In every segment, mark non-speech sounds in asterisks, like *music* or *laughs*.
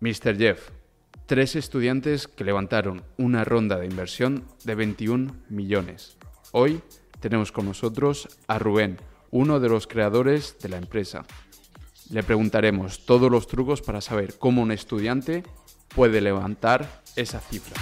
Mr. Jeff, tres estudiantes que levantaron una ronda de inversión de 21 millones. Hoy tenemos con nosotros a Rubén, uno de los creadores de la empresa. Le preguntaremos todos los trucos para saber cómo un estudiante puede levantar esa cifra.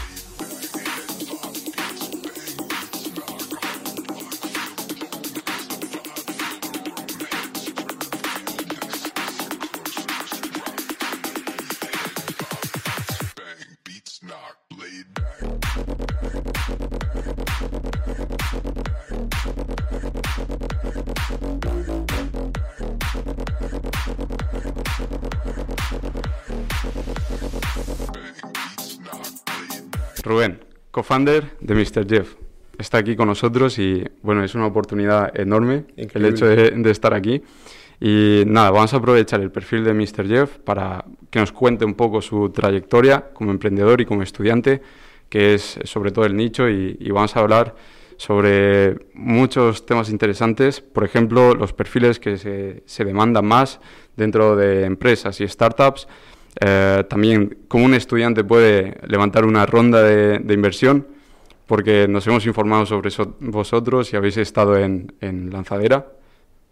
De Mr. Jeff, está aquí con nosotros y bueno, es una oportunidad enorme el hecho de, estar aquí. Y nada, vamos a aprovechar el perfil de Mr. Jeff para que nos cuente un poco su trayectoria como emprendedor y como estudiante, que es sobre todo el nicho, y, vamos a hablar sobre muchos temas interesantes, por ejemplo, los perfiles que se, se demandan más dentro de empresas y startups, eh, también cómo un estudiante puede levantar una ronda de, inversión, porque nos hemos informado sobre vosotros y habéis estado en, Lanzadera.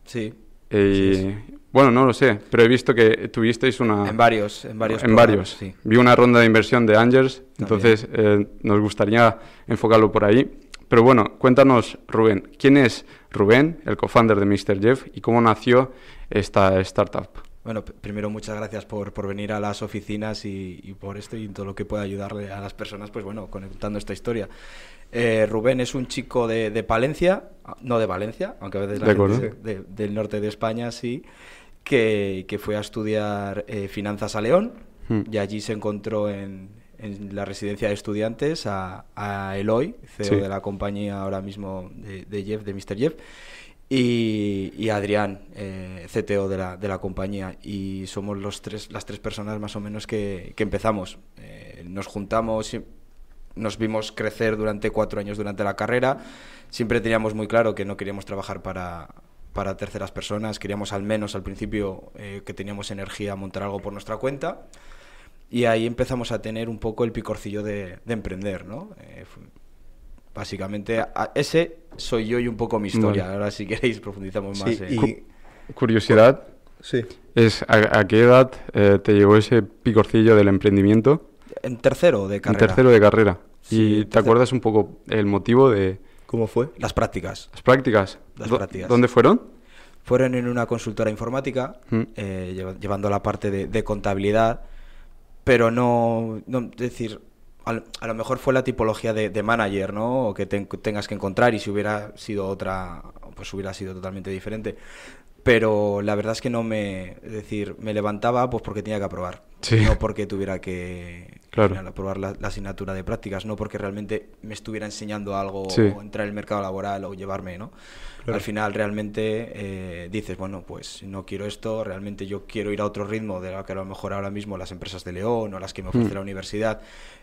Sí. Y, Bueno, no lo sé, pero he visto que tuvisteis una... En varios, en varios. En varios. Sí. Vi una ronda de inversión de Angels, entonces eh, nos gustaría enfocarlo por ahí. Pero bueno, cuéntanos, Rubén, ¿quién es Rubén, el co-founder de Mr. Jeff, y cómo nació esta startup? Bueno, primero muchas gracias por, por venir a las oficinas y, por esto y todo lo que pueda ayudarle a las personas, pues bueno, conectando esta historia. Eh, Rubén es un chico de, de, Palencia, no de Valencia, aunque a veces la gente del norte de España sí, que, que fue a estudiar eh, finanzas a León hmm. y allí se encontró en, en la residencia de estudiantes a, a Eloy, CEO de la compañía ahora mismo de, de Jeff, de Mr. Jeff y, Adrián, eh, CTO de la, de la, compañía. Y somos los tres, las tres personas más o menos que, empezamos. Eh, nos juntamos, nos vimos crecer durante cuatro años durante la carrera. Siempre teníamos muy claro que no queríamos trabajar para, para terceras personas. Queríamos al menos al principio eh, que teníamos energía a montar algo por nuestra cuenta. Y ahí empezamos a tener un poco el picorcillo de, de emprender, ¿no? Básicamente, ese soy yo y un poco mi historia. Ahora, si queréis, profundizamos más. Y... Curiosidad. Sí. Es, ¿a, qué edad eh, te llegó ese picorcillo del emprendimiento? En tercero de carrera. En tercero de carrera. ¿Y te acuerdas un poco el motivo de...? ¿Cómo fue? Las prácticas. ¿Las prácticas? Las prácticas. ¿Dónde fueron? Fueron en una consultora informática, mm. eh, llevando la parte de, de contabilidad, pero no, no, es decir, a lo mejor fue la tipología de, manager, ¿no? O que tengas que encontrar y si hubiera sido otra, pues hubiera sido totalmente diferente. Pero la verdad es que no me, es decir, me levantaba pues porque tenía que aprobar, no porque tuviera que aprobar la, asignatura de prácticas, no porque realmente me estuviera enseñando algo o entrar en el mercado laboral o llevarme, ¿no? Al final realmente eh, dices, bueno, pues no quiero esto, realmente yo quiero ir a otro ritmo de lo que a lo mejor ahora mismo las empresas de León o las que me ofrece mm. la universidad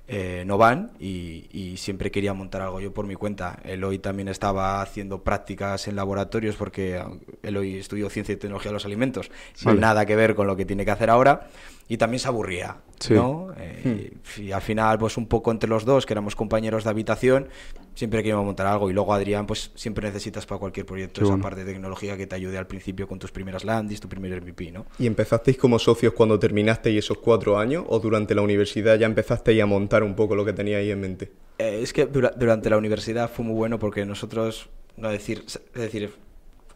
eh, no van y, siempre quería montar algo yo por mi cuenta. Eloy también estaba haciendo prácticas en laboratorios porque Eloy estudió ciencia y tecnología de los alimentos, sin nada que ver con lo que tiene que hacer ahora y también se aburría, ¿no? Eh, hmm. Y al final, pues un poco entre los dos, que éramos compañeros de habitación, siempre queríamos montar algo. Y luego Adrián, pues siempre necesitas para cualquier proyecto esa parte de tecnología que te ayude al principio con tus primeras landis, tu primer MVP, ¿no? ¿Y empezasteis como socios cuando terminasteis esos cuatro años o durante la universidad ya empezasteis a montar un poco lo que teníais en mente? Eh, es que durante la universidad fue muy bueno porque nosotros, no decir, es decir,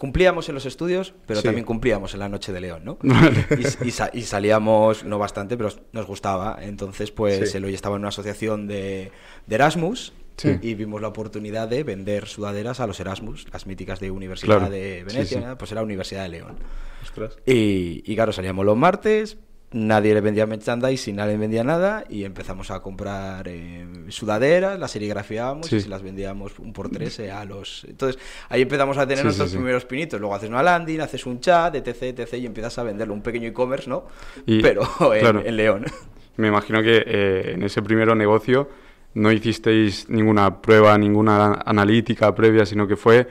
cumplíamos en los estudios, pero también cumplíamos en la Noche de León, ¿no? y, salíamos, no bastante, pero nos gustaba. Entonces, pues él hoy estaba en una asociación de, Erasmus y vimos la oportunidad de vender sudaderas a los Erasmus, las míticas de Universidad de Venecia, pues era Universidad de León. Y, y claro, salíamos los martes, nadie le vendía merchandising, nadie le vendía nada y empezamos a comprar eh, sudaderas, las serigrafiábamos y se las vendíamos un por tres eh, a los... Entonces ahí empezamos a tener nuestros primeros pinitos. Luego haces una landing, haces un chat, etc, etc y empiezas a venderlo, un pequeño e-commerce, ¿no? Pero *laughs* en, León. Me imagino que eh, en ese primero negocio no hicisteis ninguna prueba, ninguna analítica previa, sino que fue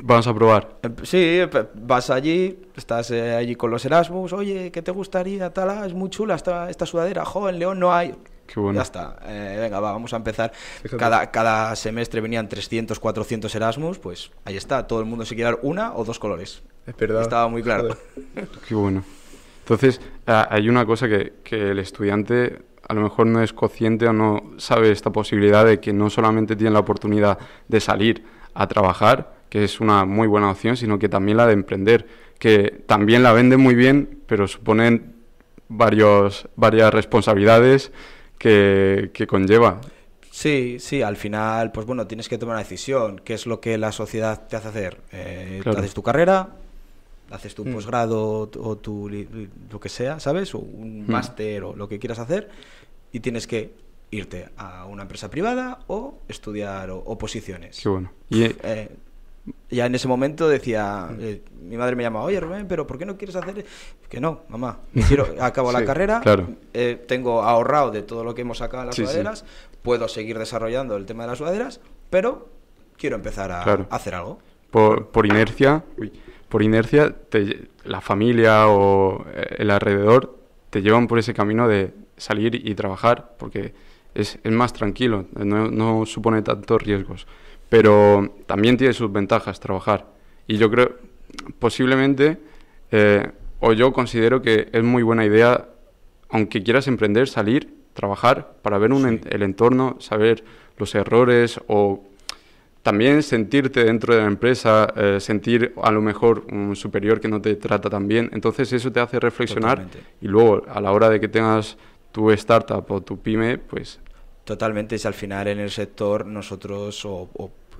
Vamos a probar. Em, sí, vas allí, estás eh, allí con los Erasmus, oye, ¿qué te gustaría? Tal, ah, es muy chula esta, esta sudadera, joven, León no hay. Qué bueno. Ya está, eh, venga, va, vamos a empezar. Cada, cada semestre venían 300, 400 Erasmus, pues ahí está, todo el mundo se quiere dar una o dos colores. Es verdad. Estaba muy claro. Qué bueno. Entonces, hay una cosa que, que el estudiante a lo mejor no es consciente o no sabe esta posibilidad de que no solamente tiene la oportunidad de salir a trabajar, que es una muy buena opción, sino que también la de emprender, que también la vende muy bien, pero suponen varios, varias responsabilidades que, conlleva. Sí, sí, al final, pues bueno, tienes que tomar una decisión. ¿Qué es lo que la sociedad te hace hacer? Eh, ¿Haces tu carrera? ¿Haces tu mm. posgrado o tu lo que sea, ¿sabes? O un mm. máster o lo que quieras hacer. Y tienes que irte a una empresa privada o estudiar oposiciones. Qué bueno. Y, eh, ya en ese momento decía, eh, mi madre me llama, oye Rubén, pero ¿por qué no quieres hacer? Que no, mamá, *laughs* quiero, acabo la carrera, eh, tengo ahorrado de todo lo que hemos sacado en las sudaderas, puedo seguir desarrollando el tema de las sudaderas, pero quiero empezar a, hacer algo. Por, por inercia, por inercia, la familia o eh, el alrededor te llevan por ese camino de salir y trabajar, porque es, es más tranquilo, no, no supone tantos riesgos pero también tiene sus ventajas trabajar. Y yo creo, posiblemente, eh, o yo considero que es muy buena idea, aunque quieras emprender, salir, trabajar, para ver el entorno, saber los errores o también sentirte dentro de la empresa, eh, sentir a lo mejor un superior que no te trata tan bien. Entonces eso te hace reflexionar y luego a la hora de que tengas tu startup o tu pyme, pues Totalmente, si al final en el sector nosotros o,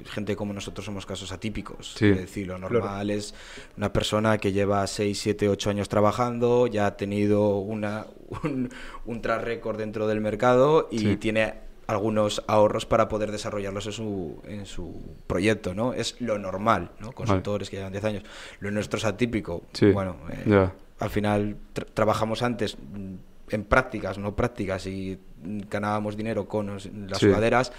gente como nosotros somos casos atípicos. Es decir, lo normal es una persona que lleva 6, 7, 8 años trabajando, ya ha tenido una, un, un track record dentro del mercado y tiene algunos ahorros para poder desarrollarlos en su, en su proyecto, ¿no? Es lo normal, ¿no? Consultores que llevan 10 años. Lo nuestro es atípico. Bueno, eh, al final trabajamos antes en prácticas, no prácticas, y ganábamos dinero con las sudaderas.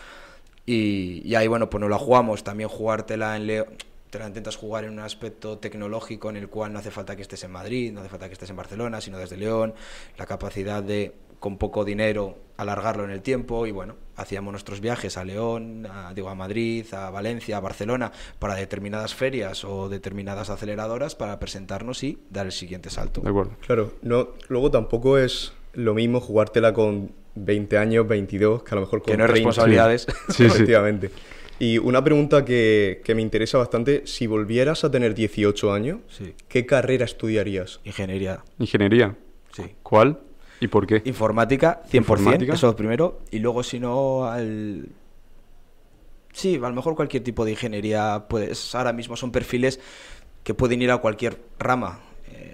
Y, ahí, bueno, pues no la jugamos. También jugártela en Leo. Te la intentas jugar en un aspecto tecnológico en el cual no hace falta que estés en Madrid, no hace falta que estés en Barcelona, sino desde León. La capacidad de, con poco dinero, alargarlo en el tiempo. Y bueno, hacíamos nuestros viajes a León, a, digo, a Madrid, a Valencia, a Barcelona, para determinadas ferias o determinadas aceleradoras para presentarnos y dar el siguiente salto. De acuerdo. Claro, no, luego tampoco es lo mismo jugártela con 20 años, 22, que a lo mejor con Que no hay responsabilidades. Sí, efectivamente. Y una pregunta que, me interesa bastante, si volvieras a tener 18 años, ¿qué carrera estudiarías? Ingeniería. ¿Ingeniería? Sí. ¿Cuál? ¿Y por qué? Informática, 100%, ¿Informática? eso primero. Y luego, si no, al... Sí, a lo mejor cualquier tipo de ingeniería, pues ahora mismo son perfiles que pueden ir a cualquier rama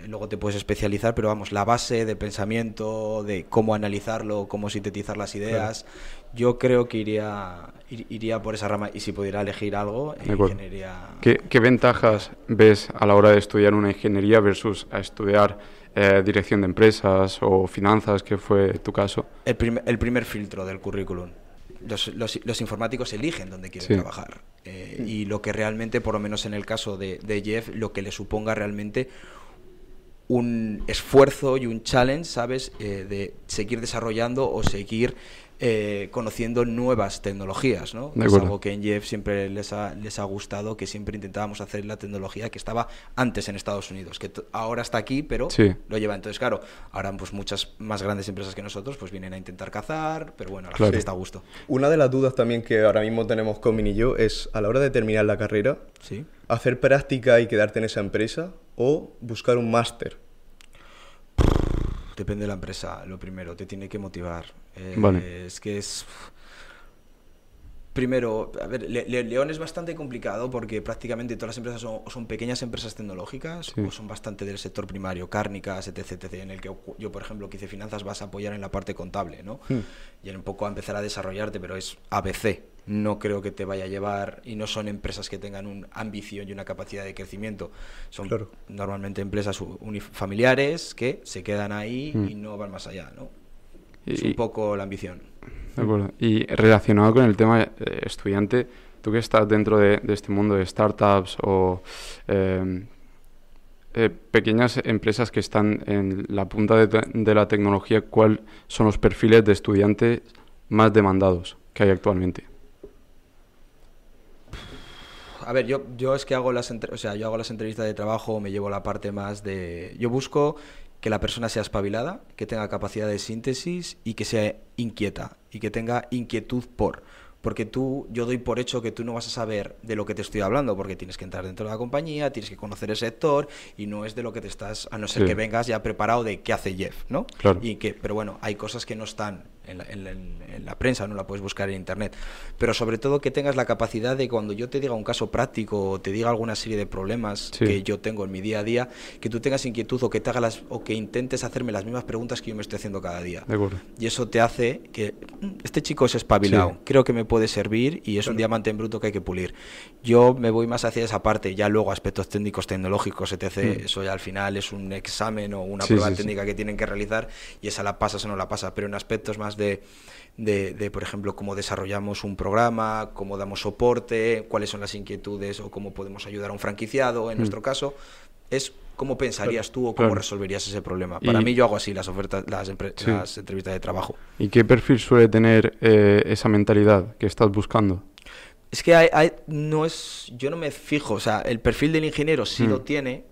luego te puedes especializar, pero vamos, la base de pensamiento, de cómo analizarlo, cómo sintetizar las ideas, yo creo que iría, iría por esa rama y si pudiera elegir algo, ingeniería... ¿Qué, ventajas ves a la hora de estudiar una ingeniería versus a estudiar eh, dirección de empresas o finanzas, que fue tu caso? El, el primer filtro del currículum. Los, los, informáticos eligen dónde quieren trabajar. Eh, y lo que realmente, por lo menos en el caso de, de Jeff, lo que le suponga realmente un esfuerzo y un challenge, ¿sabes?, eh, de seguir desarrollando o seguir eh, conociendo nuevas tecnologías, ¿no? Es algo que en Jeff siempre les ha, les ha gustado, que siempre intentábamos hacer la tecnología que estaba antes en Estados Unidos, que ahora está aquí, pero lo lleva. Entonces, claro, ahora pues muchas más grandes empresas que nosotros pues vienen a intentar cazar, pero bueno, a la gente está a gusto. Una de las dudas también que ahora mismo tenemos con Mini y yo es, a la hora de terminar la carrera, ¿Sí? hacer práctica y quedarte en esa empresa o buscar un máster. Depende de la empresa, lo primero, te tiene que motivar. Eh, es que es... Primero, a ver, León es bastante complicado porque prácticamente todas las empresas son, son pequeñas empresas tecnológicas o son bastante del sector primario, cárnicas, etc, etc, en el que yo, por ejemplo, que hice finanzas, vas a apoyar en la parte contable, ¿no? Hmm. Y en un poco a empezar a desarrollarte, pero es ABC, no creo que te vaya a llevar y no son empresas que tengan una ambición y una capacidad de crecimiento. Son normalmente empresas familiares que se quedan ahí y mm. no van más allá, ¿no? es un poco la ambición. De acuerdo. Y relacionado con el tema eh, estudiante, tú que estás dentro de, este mundo de startups o em, eh, pequeñas empresas que están en la punta de, de, la tecnología, ¿cuáles son los perfiles de estudiantes más demandados que hay actualmente? A ver, yo, yo es que hago las, o sea, yo hago las entrevistas de trabajo, me llevo la parte más de... Yo busco que la persona sea espabilada, que tenga capacidad de síntesis y que sea inquieta y que tenga inquietud por porque tú, yo doy por hecho que tú no vas a saber de lo que te estoy hablando, porque tienes que entrar dentro de la compañía, tienes que conocer el sector y no es de lo que te estás, a no ser que vengas ya preparado de qué hace Jeff, ¿no? Claro. Y que, pero bueno, hay cosas que no están en la, prensa, no la puedes buscar en internet. Pero sobre todo que tengas la capacidad de cuando yo te diga un caso práctico o te diga alguna serie de problemas que yo tengo en mi día a día, que tú tengas inquietud o que te hagas o que intentes hacerme las mismas preguntas que yo me estoy haciendo cada día. Y eso te hace que mm, este chico es espabilado, creo que me puede servir y es un diamante en bruto que hay que pulir. Yo me voy más hacia esa parte, ya luego aspectos técnicos, tecnológicos, etc. Mm. Eso ya al final es un examen o una prueba técnica que tienen que realizar y esa la pasas o no la pasa, pero en aspectos más de, de, por ejemplo, cómo desarrollamos un programa, cómo damos soporte, cuáles son las inquietudes o cómo podemos ayudar a un franquiciado, en mm. nuestro caso, es cómo pensarías tú o cómo resolverías ese problema. Para mí yo hago así las ofertas, las, entrevistas de trabajo. ¿Y qué perfil suele tener eh, esa mentalidad que estás buscando? Es que hay, no es, yo no me fijo, o sea, el perfil del ingeniero sí mm. lo tiene,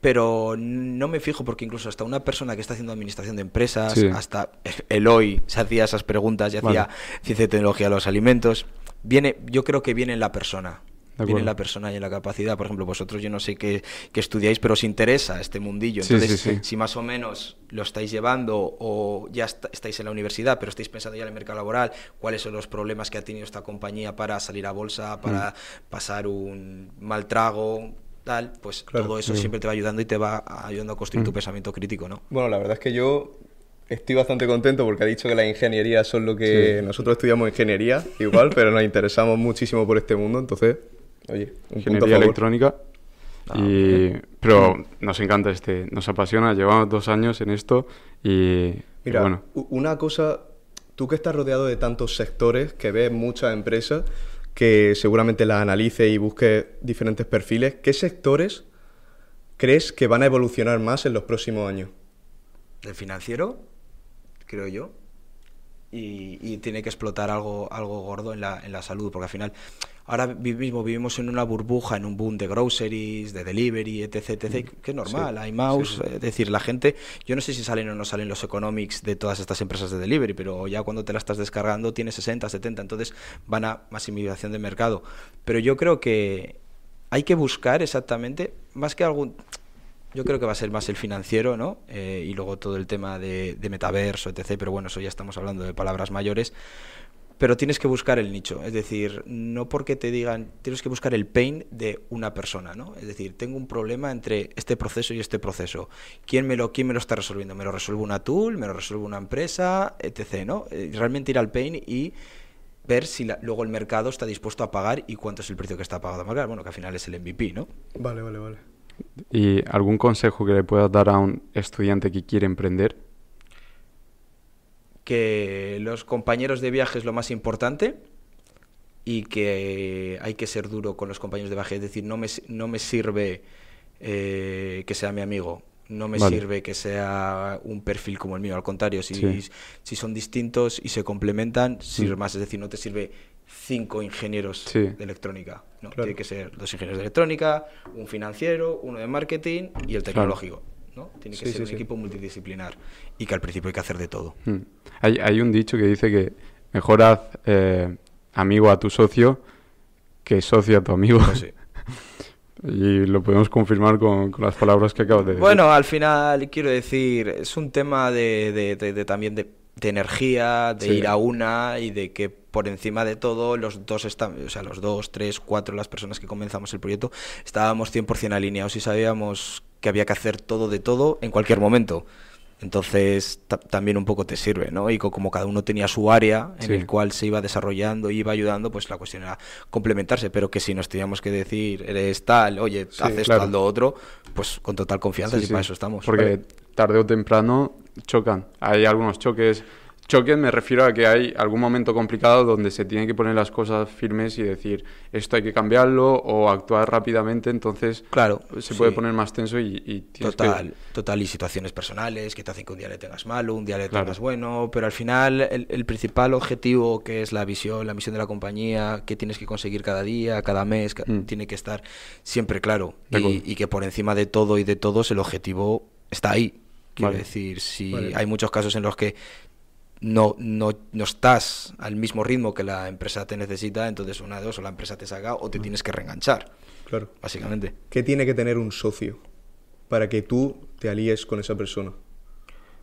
pero no me fijo porque incluso hasta una persona que está haciendo administración de empresas, hasta Eloy se hacía esas preguntas y hacía ciencia y tecnología de los alimentos. Viene, yo creo que viene en la persona. Viene en la persona y en la capacidad. Por ejemplo, vosotros yo no sé qué, estudiáis, pero os interesa este mundillo. Entonces, si más o menos lo estáis llevando o ya estáis en la universidad, pero estáis pensando ya en el mercado laboral, cuáles son los problemas que ha tenido esta compañía para salir a bolsa, para mm. pasar un mal trago, pues todo eso siempre te va ayudando y te va ayudando a construir tu mm. pensamiento crítico, ¿no? Bueno, la verdad es que yo estoy bastante contento porque ha dicho que las ingenierías son lo que nosotros estudiamos ingeniería, igual, *laughs* pero nos interesamos muchísimo por este mundo, entonces, oye, un ingeniería electrónica. Ah, y, pero nos encanta este, nos apasiona, llevamos dos años en esto y Mira, bueno. una cosa, tú que estás rodeado de tantos sectores, que ves muchas empresas, que seguramente la analice y busque diferentes perfiles, ¿qué sectores crees que van a evolucionar más en los próximos años? El financiero, creo yo. Y, tiene que explotar algo, algo gordo en la, en la salud, porque al final ahora mismo vivimos en una burbuja, en un boom de groceries, de delivery, etc, etc, que es normal, hay mouse, es decir, la gente, yo no sé si salen o no salen los economics de todas estas empresas de delivery, pero ya cuando te la estás descargando tiene 60, 70, entonces van a maximización de mercado. Pero yo creo que hay que buscar exactamente, más que algún... Yo creo que va a ser más el financiero, ¿no? Eh, y luego todo el tema de, de metaverso, etc. Pero bueno, eso ya estamos hablando de palabras mayores pero tienes que buscar el nicho, es decir, no porque te digan, tienes que buscar el pain de una persona, ¿no? Es decir, tengo un problema entre este proceso y este proceso. ¿Quién me lo, quién me lo está resolviendo? ¿Me lo resuelve una tool? ¿Me lo resuelve una empresa? Etc., ¿no? Eh, realmente ir al pain y ver si luego el mercado está dispuesto a pagar y cuánto es el precio que está pagado a pagar. Bueno, que al final es el MVP, ¿no? Vale, vale, vale. ¿Y algún consejo que le puedas dar a un estudiante que quiere emprender? que los compañeros de viaje es lo más importante y que hay que ser duro con los compañeros de viaje. Es decir, no me, no me sirve eh, que sea mi amigo, no me sirve que sea un perfil como el mío. Al contrario, si, si son distintos y se complementan, sirve más. Es decir, no te sirve cinco ingenieros de electrónica. No, tiene que ser dos ingenieros de electrónica, un financiero, uno de marketing y el tecnológico. Tiene que ser un equipo multidisciplinar y que al principio hay que hacer de todo. Hmm. Hay, un dicho que dice que mejor haz eh, amigo a tu socio que socio a tu amigo. Pues *laughs* y lo podemos confirmar con, las palabras que acabo de decir. Bueno, al final quiero decir, es un tema de, también de, energía, de ir a una y de que por encima de todo los dos están, o sea, los dos, tres, cuatro las personas que comenzamos el proyecto estábamos 100% alineados y sabíamos que había que hacer todo de todo en cualquier momento. Entonces también un poco te sirve, ¿no? Y como cada uno tenía su área en el cual se iba desarrollando y iba ayudando, pues la cuestión era complementarse, pero que si nos teníamos que decir, eres tal, oye, haces tal lo otro, pues con total confianza y para eso estamos. Porque tarde o temprano chocan. Hay algunos choques choques me refiero a que hay algún momento complicado donde se tienen que poner las cosas firmes y decir esto hay que cambiarlo o actuar rápidamente, entonces claro, se puede poner más tenso y, y total, total y situaciones personales que te hacen que un día le tengas malo, un día le tengas bueno, pero al final el, principal objetivo que es la visión, la misión de la compañía, que tienes que conseguir cada día, cada mes, mm. tiene que estar siempre claro. Y, que por encima de todo y de todos el objetivo está ahí. Quiero decir, si hay muchos casos en los que no, no, no, estás al mismo ritmo que la empresa te necesita, entonces una de dos, o la empresa te saca o te tienes que reenganchar. Claro. Básicamente. ¿Qué tiene que tener un socio para que tú te alíes con esa persona?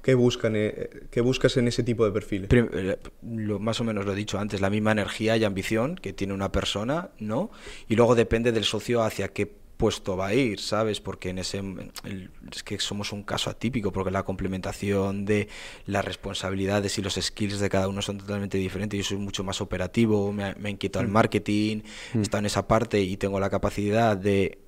¿Qué, buscan, eh, ¿Qué buscas en ese tipo de perfiles? Eh, lo, más o menos lo he dicho antes, la misma energía y ambición que tiene una persona, ¿no? Y luego depende del socio hacia qué puesto va a ir, ¿sabes? Porque en ese es que somos un caso atípico porque la complementación de las responsabilidades y los skills de cada uno son totalmente diferentes. Yo soy mucho más operativo, me, me inquieto el mm. marketing, mm. está en esa parte y tengo la capacidad de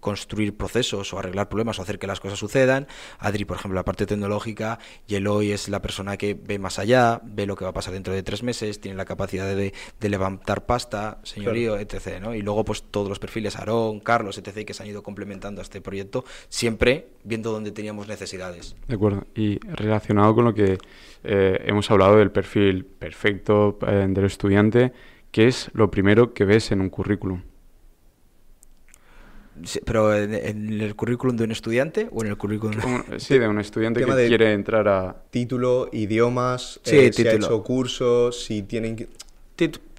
construir procesos o arreglar problemas o hacer que las cosas sucedan. Adri, por ejemplo, la parte tecnológica y Eloy es la persona que ve más allá, ve lo que va a pasar dentro de tres meses, tiene la capacidad de, levantar pasta, señorío, etc. ¿no? Y luego, pues todos los perfiles, Aarón, Carlos, etc., que se han ido complementando a este proyecto, siempre viendo dónde teníamos necesidades. De acuerdo. Y relacionado con lo que eh, hemos hablado del perfil perfecto eh, del estudiante, ¿qué es lo primero que ves en un currículum? Pero en, el currículum de un estudiante o en el currículum sí de un estudiante que quiere entrar a título idiomas eh, si ha hecho cursos si tienen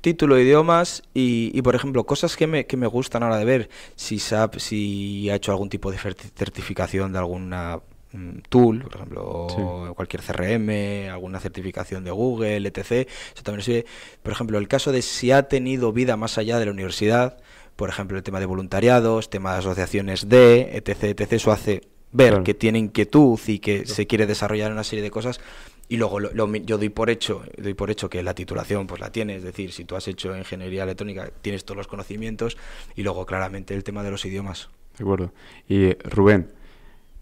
título idiomas y, y, por ejemplo cosas que me, que me gustan ahora de ver si si ha hecho algún tipo de certificación de alguna mm, tool, por ejemplo, cualquier CRM, alguna certificación de Google, etc. Eso también sirve. Por ejemplo, el caso de si ha tenido vida más allá de la universidad, por ejemplo, el tema de voluntariados, tema de asociaciones de, etc., etc., eso hace ver que tiene inquietud y que se quiere desarrollar una serie de cosas. Y luego yo doy por hecho doy por hecho que la titulación pues la tienes. Es decir si tú has hecho ingeniería electrónica tienes todos los conocimientos. Y luego claramente el tema de los idiomas. De acuerdo. Y Rubén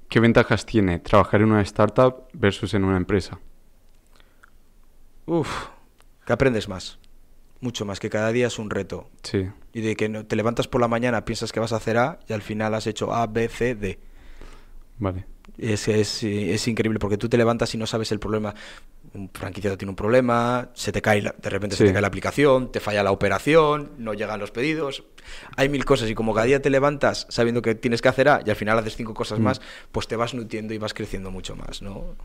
qué ventajas tiene trabajar en una startup versus en una empresa Uf, que aprendes más mucho más, que cada día es un reto. Sí. Y de que no, te levantas por la mañana, piensas que vas a hacer A y al final has hecho A, B, C, D. Vale. Es, es, es increíble porque tú te levantas y no sabes el problema. Un franquiciado tiene un problema, se te cae, de repente se te cae la aplicación, te falla la operación, no llegan los pedidos. Hay mil cosas y como cada día te levantas sabiendo que tienes que hacer A y al final haces cinco cosas mm. más, pues te vas nutriendo y vas creciendo mucho más, ¿no?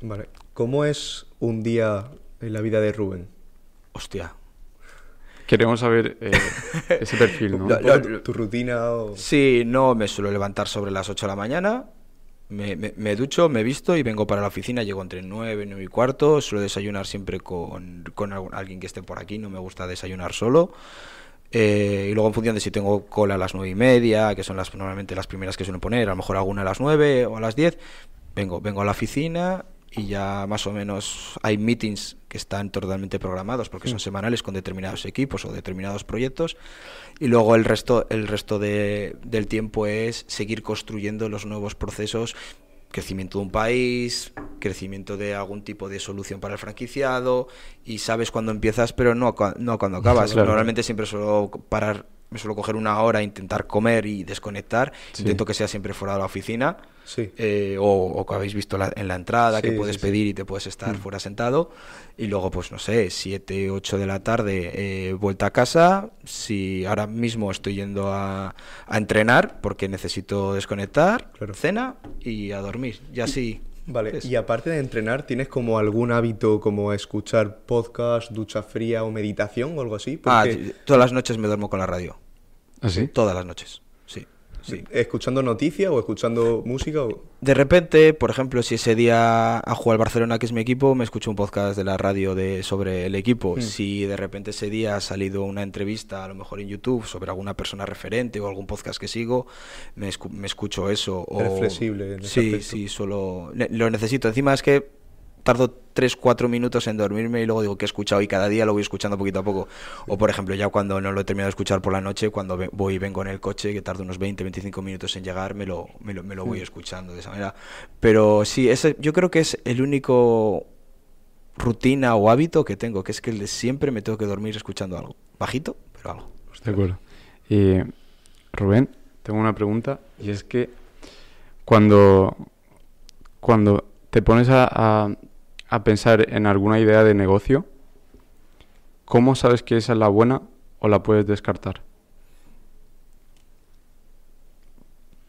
Vale. ¿Cómo es un día en la vida de Rubén? Hostia, Queremos saber eh, *laughs* ese perfil, ¿no? ¿Tu rutina? Sí, no, me suelo levantar sobre las 8 de la mañana, me, me, ducho, me visto y vengo para la oficina, llego entre 9, 9 y cuarto, suelo desayunar siempre con, con alguien que esté por aquí, no me gusta desayunar solo. Eh, y luego en función de si tengo cola a las 9 y media, que son las normalmente las primeras que suelo poner, a lo mejor alguna a las 9 o a las 10, vengo, vengo a la oficina y ya más o menos hay meetings que están totalmente programados porque son semanales con determinados equipos o determinados proyectos y luego el resto el resto de, del tiempo es seguir construyendo los nuevos procesos crecimiento de un país, crecimiento de algún tipo de solución para el franquiciado y sabes cuándo empiezas pero no, no cuando *laughs* acabas. Normalmente siempre suelo parar, me suelo coger una hora, intentar comer y desconectar, intento que sea siempre fuera de la oficina Sí. Eh, o, que habéis visto en la entrada, que puedes pedir y te puedes estar mm. fuera sentado. Y luego, pues no sé, 7, 8 de la tarde, eh, vuelta a casa. Si ahora mismo estoy yendo a, entrenar porque necesito desconectar, cena y a dormir. Y así. Vale, y aparte de entrenar, ¿tienes como algún hábito como escuchar podcast, ducha fría o meditación o algo así? Ah, todas las noches me duermo con la radio. ¿Ah, sí? Todas las noches. ¿Escuchando noticias o escuchando música? De repente, por ejemplo, si ese día a jugar Barcelona, que es mi equipo, me escucho un podcast de la radio de, sobre el equipo. Hmm. Si de repente ese día ha salido una entrevista, a lo mejor en YouTube, sobre alguna persona referente o algún podcast que sigo, me, escucho eso. O... flexible. En sí, sí, solo lo necesito. Encima es que tardo 3, 4 minutos en dormirme y luego digo que he escuchado y cada día lo voy escuchando poquito a poco. O por ejemplo, ya cuando no lo he terminado de escuchar por la noche, cuando voy y vengo en el coche, que tardo unos 20, 25 minutos en llegar, me lo, me lo, me lo voy mm. escuchando de esa manera. Pero sí, ese, yo creo que es el único rutina o hábito que tengo, que es que siempre me tengo que dormir escuchando algo. Bajito, pero algo. De acuerdo. Y Rubén, tengo una pregunta y es que cuando, cuando te pones a, a, pensar en alguna idea de negocio, ¿cómo sabes que esa es la buena o la puedes descartar?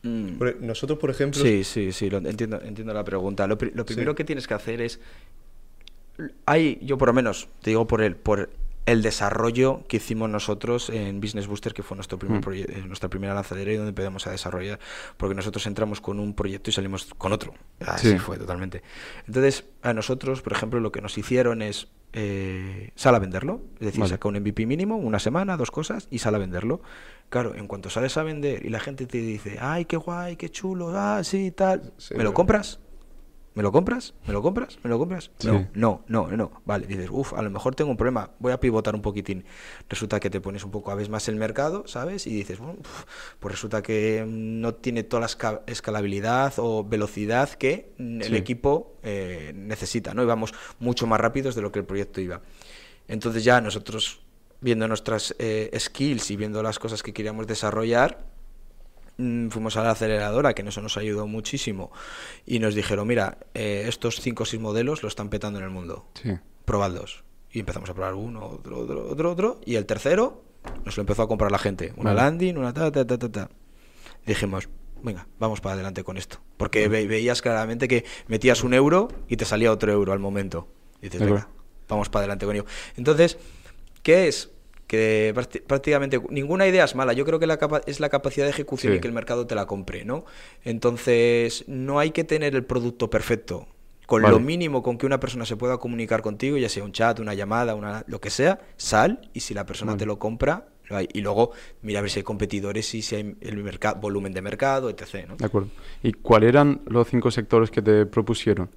Mm. Nosotros, por ejemplo... Sí, sí, sí, entiendo, entiendo la pregunta. Lo, primero que tienes que hacer es... Hay, yo por lo menos, te digo por el, por el desarrollo que hicimos nosotros en Business Booster, que fue nuestro primer mm. eh, nuestra primera lanzadera y donde empezamos a desarrollar, porque nosotros entramos con un proyecto y salimos con otro. Así fue totalmente. Entonces, a nosotros, por ejemplo, lo que nos hicieron es eh, sal a venderlo, es decir, saca un MVP mínimo, una semana, dos cosas, y sal a venderlo. Claro, en cuanto sales a vender y la gente te dice, ay, qué guay, qué chulo, ah, sí, tal, ¿me lo compras? ¿Me lo compras? ¿Me lo compras? ¿Me lo compras? No, no, no, no. Vale, dices, uff, a lo mejor tengo un problema, voy a pivotar un poquitín. Resulta que te pones un poco a veces más el mercado, ¿sabes? Y dices, bueno, pues resulta que no tiene toda la escalabilidad o velocidad que el equipo eh, necesita, ¿no? Y vamos mucho más rápidos de lo que el proyecto iba. Entonces ya nosotros, viendo nuestras eh, skills y viendo las cosas que queríamos desarrollar, Mm, fuimos a la aceleradora, que eso nos ayudó muchísimo, y nos dijeron, mira, eh, estos cinco o seis modelos lo están petando en el mundo. Sí. Probadlos. Y empezamos a probar uno, otro, otro, otro, otro, y el tercero nos lo empezó a comprar la gente. Una landing, una ta, ta, ta, ta, ta. Dijimos, venga, vamos para adelante con esto. Porque veías claramente que metías un euro y te salía otro euro al momento. Y dices, venga, vamos para adelante con ello. Entonces, ¿qué es? Que prácticamente ninguna idea es mala. Yo creo que la es la capacidad de ejecución y que el mercado te la compre, ¿no? Entonces, no hay que tener el producto perfecto. Con lo mínimo con que una persona se pueda comunicar contigo, ya sea un chat, una llamada, una, lo que sea, sal y si la persona te lo compra, lo hay. Y luego mira a ver si hay competidores y si hay el volumen de mercado, etc. De acuerdo. ¿Y cuáles eran los cinco sectores que te propusieron?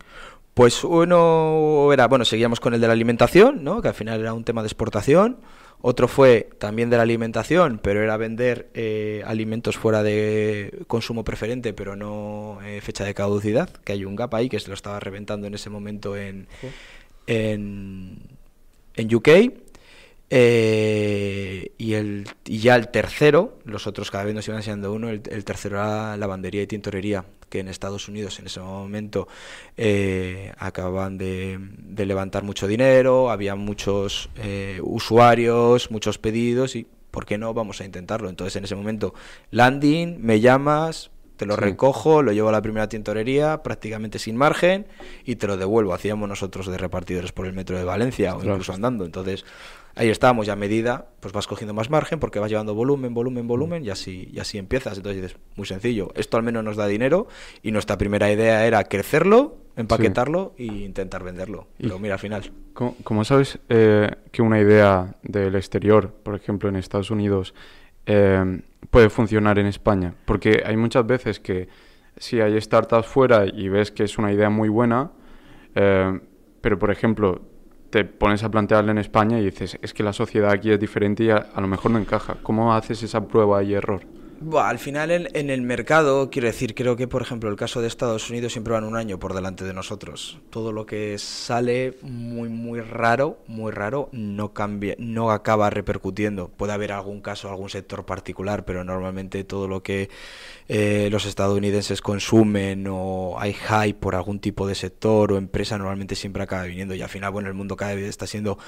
Pues uno era, bueno, seguíamos con el de la alimentación, ¿no? que al final era un tema de exportación. Otro fue también de la alimentación, pero era vender eh, alimentos fuera de consumo preferente, pero no eh, fecha de caducidad, que hay un gap ahí que se lo estaba reventando en ese momento en, en, en UK. Eh, y, el, y ya el tercero, los otros cada vez nos iban siendo uno, el, tercero era lavandería y tintorería, que en Estados Unidos en ese momento eh, acababan de, levantar mucho dinero, había muchos eh, usuarios, muchos pedidos y ¿por qué no? Vamos a intentarlo. Entonces en ese momento, landing, me llamas, te lo recojo, lo llevo a la primera tintorería, prácticamente sin margen, y te lo devuelvo. Hacíamos nosotros de repartidores por el metro de Valencia o incluso andando. Entonces, ahí estábamos ya a medida, pues vas cogiendo más margen porque vas llevando volumen, volumen, volumen y así, y así empiezas. Entonces dices, muy sencillo, esto al menos nos da dinero y nuestra primera idea era crecerlo, empaquetarlo e intentar venderlo. Pero mira, al final. ¿Cómo, sabes eh, que una idea del exterior, por ejemplo en Estados Unidos, eh, puede funcionar en España? Porque hay muchas veces que si hay startups fuera y ves que es una idea muy buena, eh, pero por ejemplo te pones a plantearle en España y dices, es que la sociedad aquí es diferente y a, lo mejor no encaja. ¿Cómo haces esa prueba y error? Al final en, el mercado, quiero decir, creo que por ejemplo el caso de Estados Unidos siempre van un año por delante de nosotros. Todo lo que sale muy muy raro, muy raro, no cambia, no acaba repercutiendo. Puede haber algún caso, algún sector particular, pero normalmente todo lo que eh, los estadounidenses consumen o hay hype por algún tipo de sector o empresa normalmente siempre acaba viniendo y al final bueno el mundo cada vez está siendo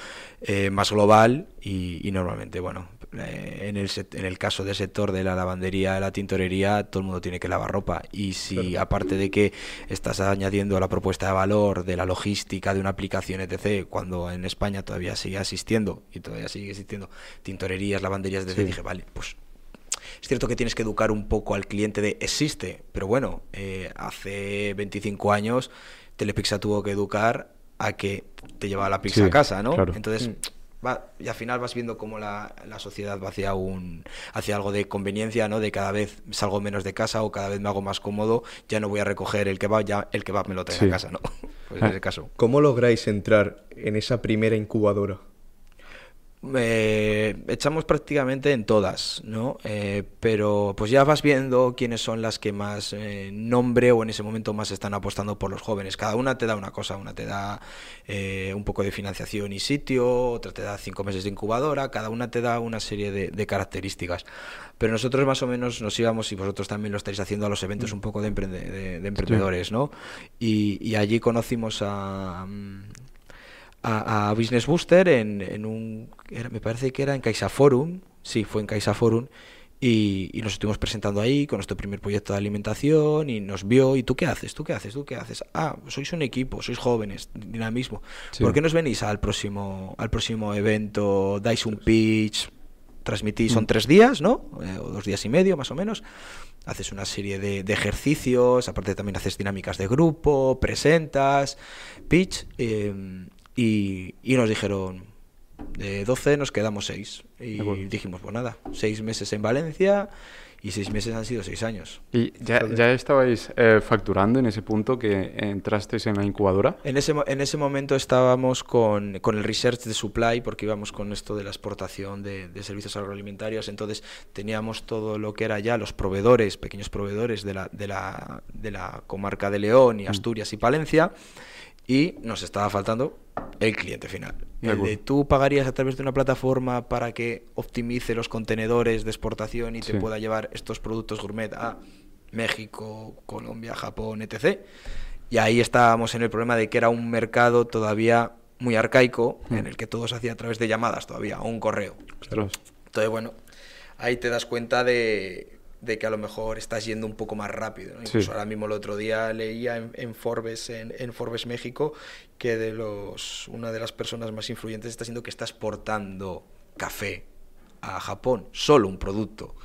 eh, más global y, normalmente bueno en, el, en el caso del sector de la lavandería de la tintorería todo el mundo tiene que lavar ropa. Y si aparte de que estás añadiendo la propuesta de valor de la logística de una aplicación etc. cuando en España todavía sigue asistiendo y todavía sigue existiendo tintorerías lavanderías etc. Dije vale pues es cierto que tienes que educar un poco al cliente de existe, pero bueno, eh, hace 25 años Telepizza tuvo que educar a que te llevaba la pizza a casa, ¿no? Entonces, mm. Va, y al final vas viendo cómo la, sociedad va hacia, un, hacia algo de conveniencia, ¿no? De cada vez salgo menos de casa o cada vez me hago más cómodo, ya no voy a recoger el kebab, ya el kebab me lo trae a casa, ¿no? *laughs* Pues en ese caso. ¿Cómo lográis entrar en esa primera incubadora? Eh, echamos prácticamente en todas, ¿no? Eh, pero pues ya vas viendo quiénes son las que más eh, nombre o en ese momento más están apostando por los jóvenes. Cada una te da una cosa, una te da un poco de financiación y sitio, otra te da cinco meses de incubadora, cada una te da una serie de, características. Pero nosotros más o menos nos íbamos, y vosotros también lo estáis haciendo a los eventos un poco de, emprendedores, ¿no? y allí conocimos a a, Business Booster en, en un, me parece que era en CaixaForum, sí, fue en CaixaForum, y, y nos estuvimos presentando ahí con nuestro primer proyecto de alimentación y nos vio, ¿y tú qué haces? ¿Tú qué haces? ¿Tú qué haces? Ah, sois un equipo, sois jóvenes, dinamismo. ¿Por qué no os venís al próximo, al próximo evento, dais un pitch, transmitís, son mm. tres días, ¿no? Eh, o dos días y medio más o menos. Haces una serie de, de ejercicios, aparte también haces dinámicas de grupo, presentas, pitch. Eh, y, nos dijeron, de 12 nos quedamos 6. Y dijimos, pues nada, 6 meses en Valencia y 6 meses han sido 6 años. ¿Y ya, ya estabais eh, facturando en ese punto que entrasteis en la incubadora? En ese, en ese momento estábamos con, con el research de supply porque íbamos con esto de la exportación de, de, servicios agroalimentarios, entonces teníamos todo lo que era ya los proveedores, pequeños proveedores de la, de la, de la comarca de León y mm. Asturias y Palencia y nos estaba faltando el cliente final. El de tú pagarías a través de una plataforma para que optimice los contenedores de exportación y te pueda llevar estos productos gourmet a México, Colombia, Japón, etc. Y ahí estábamos en el problema de que era un mercado todavía muy arcaico, en mm. el que todo se hacía a través de llamadas todavía, o un correo. Entonces, bueno, ahí te das cuenta de de que a lo mejor estás yendo un poco más rápido. Incluso ahora mismo el otro día leía en, Forbes, en, Forbes México, que de los una de las personas más influyentes está siendo que está exportando café a Japón, solo un producto,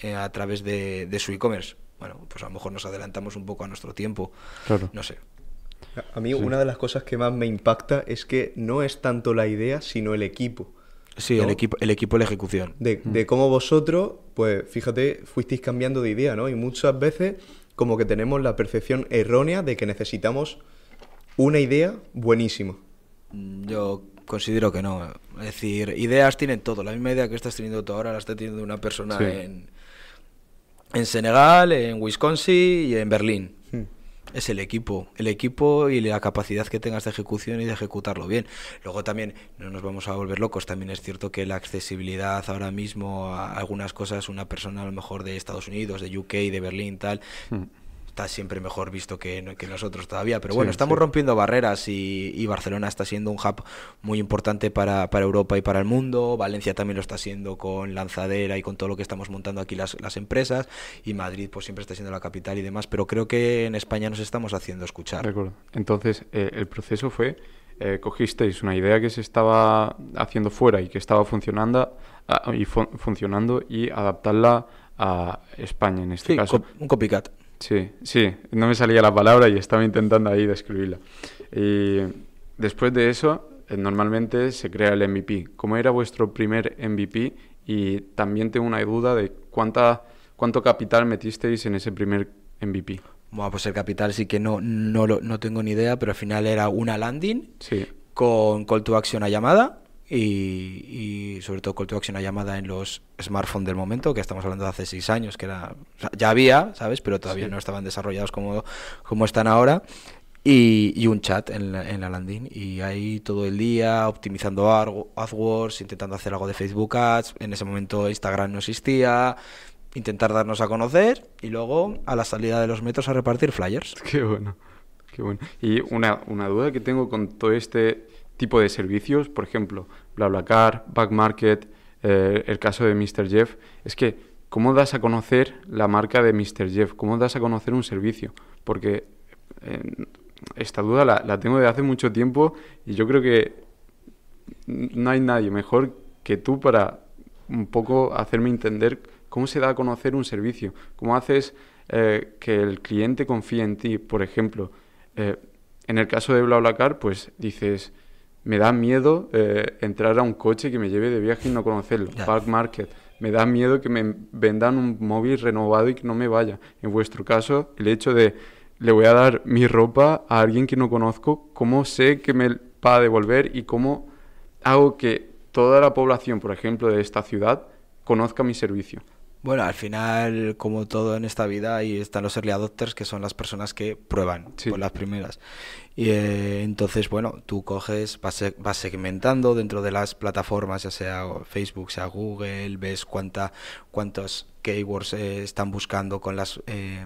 eh, a través de, de su e-commerce. Bueno, pues a lo mejor nos adelantamos un poco a nuestro tiempo. Claro. No sé. A mí una de las cosas que más me impacta es que no es tanto la idea, sino el equipo. Sí, el equipo, el equipo de la ejecución. De, de, cómo vosotros, pues fíjate, fuisteis cambiando de idea, ¿no? Y muchas veces como que tenemos la percepción errónea de que necesitamos una idea buenísima. Mm, yo considero que no. Es decir, ideas tienen todo. La misma idea que estás teniendo tú ahora la está teniendo una persona en, en Senegal, en Wisconsin y en Berlín es el equipo, el equipo y la capacidad que tengas de ejecución y de ejecutarlo bien. Luego también no nos vamos a volver locos, también es cierto que la accesibilidad ahora mismo a algunas cosas, una persona a lo mejor de Estados Unidos, de UK, de Berlín, tal, hmm está siempre mejor visto que, que nosotros todavía. Pero bueno, estamos rompiendo barreras y, Barcelona está siendo un hub muy importante para, para, Europa y para el mundo. Valencia también lo está siendo con Lanzadera y con todo lo que estamos montando aquí las, las empresas. Y Madrid pues siempre está siendo la capital y demás. Pero creo que en España nos estamos haciendo escuchar. Recuerdo. Entonces, eh, el proceso fue... Eh, cogisteis una idea que se estaba haciendo fuera y que estaba funcionando, ah, y funcionando y adaptarla a España en este caso. un copycat. Sí, sí, no me salía la palabra y estaba intentando ahí describirla. Y después de eso, eh, normalmente se crea el MVP. ¿Cómo era vuestro primer MVP? Y también tengo una duda de cuánta, cuánto capital metisteis en ese primer MVP. Bueno, pues el capital sí que no, no, no tengo ni idea, pero al final era una landing con call to action a llamada y, sobre todo call to action a llamada en los smartphones del momento, que estamos hablando de hace seis años, que era ya había, ¿sabes? Pero todavía no estaban desarrollados como, como están ahora. Y, un chat en la, en la, landing. Y ahí todo el día optimizando AdWords, intentando hacer algo de Facebook Ads. En ese momento Instagram no existía. Intentar darnos a conocer y luego a la salida de los metros a repartir flyers. *laughs* Qué bueno, qué bueno. Y una, una duda que tengo con todo este tipo de servicios, por ejemplo, BlaBlaCar, Backmarket, eh, el caso de Mr. Jeff, es que ¿cómo das a conocer la marca de Mr. Jeff? ¿Cómo das a conocer un servicio? Porque eh, esta duda la, tengo de hace mucho tiempo y yo creo que no hay nadie mejor que tú para un poco hacerme entender cómo se da a conocer un servicio, cómo haces eh, que el cliente confíe en ti. Por ejemplo, en el caso de BlaBlaCar, pues dices, me da miedo eh, entrar a un coche que me lleve de viaje y no conocerlo. Park Market. Me da miedo que me vendan un móvil renovado y que no me vaya. En vuestro caso, el hecho de le voy a dar mi ropa a alguien que no conozco, ¿cómo sé que me va a devolver y cómo hago que toda la población, por ejemplo, de esta ciudad conozca mi servicio. Bueno, al final, como todo en esta vida, ahí están los early adopters, que son las personas que prueban por las primeras. Y eh, entonces, bueno, tú coges, vas, vas, segmentando dentro de las plataformas, ya sea Facebook, sea Google, ves cuánta, cuántos keywords eh, están buscando con las... Eh,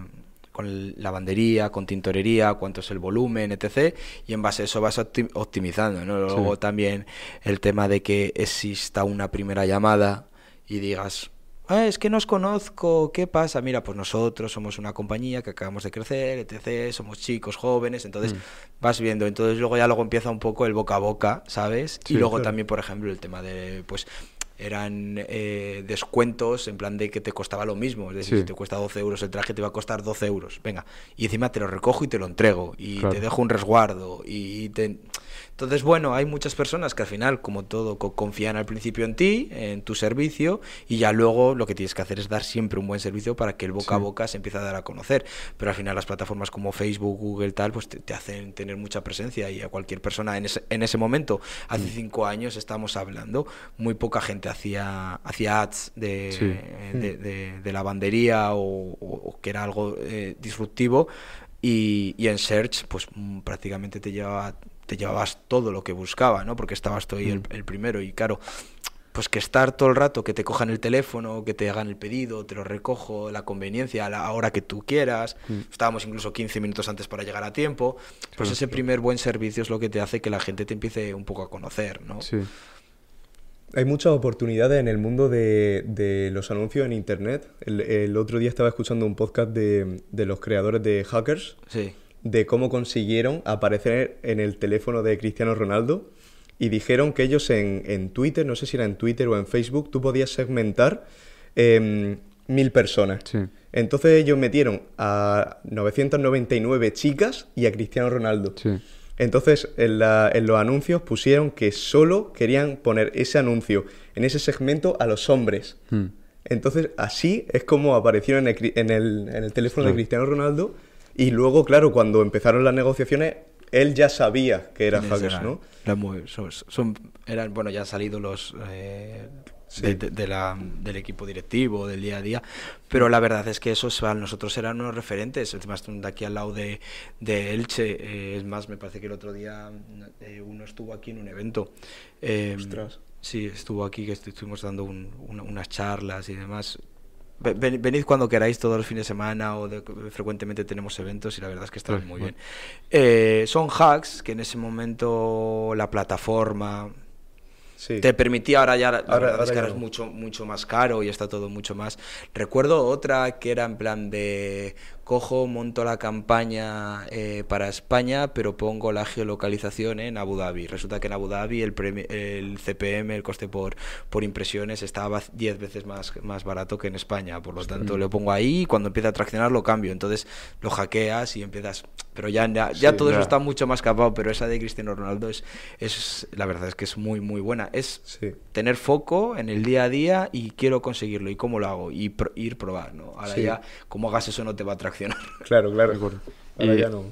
con lavandería, con tintorería, cuánto es el volumen, etc. Y en base a eso vas optimizando. ¿no? Luego también el tema de que exista una primera llamada y digas, ah, es que nos conozco, ¿qué pasa? Mira, pues nosotros somos una compañía que acabamos de crecer, etc., somos chicos, jóvenes, entonces mm. vas viendo, entonces luego ya luego empieza un poco el boca a boca, ¿sabes? y luego también, por ejemplo, el tema de, pues, eran eh, descuentos en plan de que te costaba lo mismo. Es decir, si te cuesta 12 euros el traje, te va a costar 12 euros. Venga, y encima te lo recojo y te lo entrego. Y te dejo un resguardo. Y te... Entonces, bueno, hay muchas personas que al final, como todo, confían al principio en ti, en tu servicio, y ya luego lo que tienes que hacer es dar siempre un buen servicio para que el boca a boca se empiece a dar a conocer. Pero al final las plataformas como Facebook, Google, tal, pues te, hacen tener mucha presencia y a cualquier persona en ese, en ese momento, hace mm. cinco años estamos hablando, muy poca gente hacía, hacía ads de, de, lavandería o, que era algo eh, disruptivo. Y, y, en Search, pues mm, prácticamente te llevaba te llevabas todo lo que buscaba, ¿no? Porque estabas tú ahí el, mm. primero y claro, pues que estar todo el rato, que te cojan el teléfono, que te hagan el pedido, te lo recojo, la conveniencia a la hora que tú quieras, mm. estábamos incluso 15 minutos antes para llegar a tiempo, pues ese primer buen servicio es lo que te hace que la gente te empiece un poco a conocer, ¿no? Sí. Hay muchas oportunidades en el mundo de, los anuncios en Internet. El, otro día estaba escuchando un podcast de, de los creadores de Hackers. Sí de cómo consiguieron aparecer en el teléfono de Cristiano Ronaldo y dijeron que ellos en, Twitter, no sé si era en Twitter o en Facebook, tú podías segmentar em, mil personas. Entonces ellos metieron a 999 chicas y a Cristiano Ronaldo. Entonces en, los anuncios pusieron que solo querían poner ese anuncio en ese segmento a los hombres. Hmm. Entonces así es como aparecieron en el, teléfono de Cristiano Ronaldo y luego, claro, cuando empezaron las negociaciones, él ya sabía que era hackers, ¿no? son, eran, bueno, ya han salido los... Eh, de, la, del equipo directivo, del día a día, pero la verdad es que esos para nosotros eran unos referentes, encima de aquí al lado de, de Elche, eh, es más, me parece que el otro día eh, uno estuvo aquí en un evento. Ostras. Sí, estuvo aquí, que estuvimos dando unas charlas y demás. Venid cuando queráis todos los fines de semana o frecuentemente tenemos eventos y la verdad es que está muy bien. Eh, son hacks que en ese momento la plataforma te permitía, ahora ya, ahora, es que es mucho, mucho más caro y está todo mucho más. Recuerdo otra que era en plan de cojo, monto la campaña eh, para España, pero pongo la geolocalización en Abu Dhabi. Resulta que en Abu Dhabi el, el CPM, el coste por, por impresiones, estaba 10 veces más, más barato que en España. Por lo tanto, lo pongo ahí y cuando empieza a traccionar lo cambio. Entonces lo hackeas y empiezas. Pero ya, ya, todo eso está mucho más capado, pero esa de Cristiano Ronaldo es, es la verdad es que es muy, muy buena. Es tener foco en el día a día y quiero conseguirlo. ¿Y cómo lo hago? Y ir probar, ¿no? Ahora ya, como hagas eso, no te va a traccionar *laughs* Claro, claro. Ahora ya no.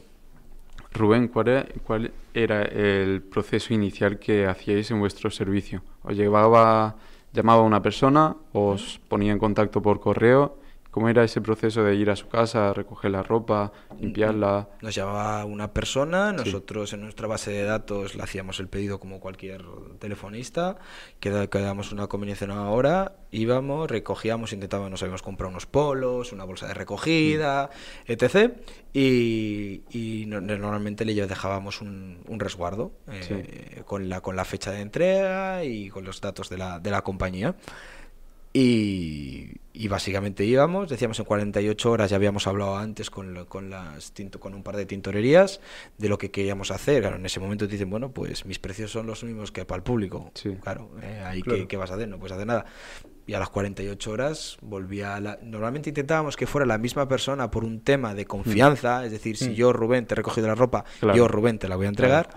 Rubén, ¿cuál era, ¿cuál era el proceso inicial que hacíais en vuestro servicio? ¿Os llevaba, llamaba a una persona, os ponía en contacto por correo ¿Cómo era ese proceso de ir a su casa, recoger la ropa, limpiarla? Nos llamaba una persona, nosotros en nuestra base de datos le hacíamos el pedido como cualquier telefonista, quedábamos una combinación ahora, íbamos, recogíamos, intentábamos, nos habíamos comprado unos polos, una bolsa de recogida, mm. etc. Y, normalmente le dejábamos un, resguardo eh, con, la, con la fecha de entrega y con los datos de la, de la compañía. Y, y básicamente íbamos, decíamos en 48 horas, ya habíamos hablado antes con, con, las con un par de tintorerías de lo que queríamos hacer. Claro, en ese momento te dicen, bueno, pues mis precios son los mismos que para el público. Claro, eh, ahí ¿qué, vas a hacer? No puedes hacer nada. Y a las 48 horas volvía a la... Normalmente intentábamos que fuera la misma persona por un tema de confianza, mm. es decir, si mm. yo, Rubén, te he recogido la ropa, yo, Rubén, te la voy a entregar.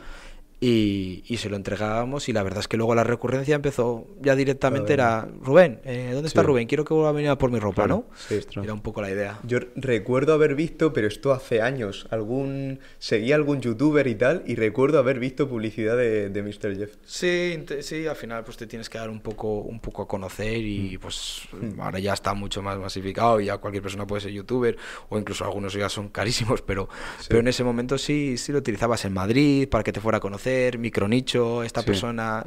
Y, y, se lo entregábamos y la verdad es que luego la recurrencia empezó ya directamente era Rubén eh, ¿dónde está Rubén? quiero que vuelva a venir a por mi ropa ¿no? Sí, era un poco la idea yo recuerdo haber visto pero esto hace años algún seguía algún youtuber y tal y recuerdo haber visto publicidad de, de Mr. Jeff sí sí al final pues te tienes que dar un poco un poco a conocer y mm. pues mm. ahora ya está mucho más masificado y ya cualquier persona puede ser youtuber o incluso algunos ya son carísimos pero pero en ese momento sí sí lo utilizabas en Madrid para que te fuera a conocer micronicho, esta persona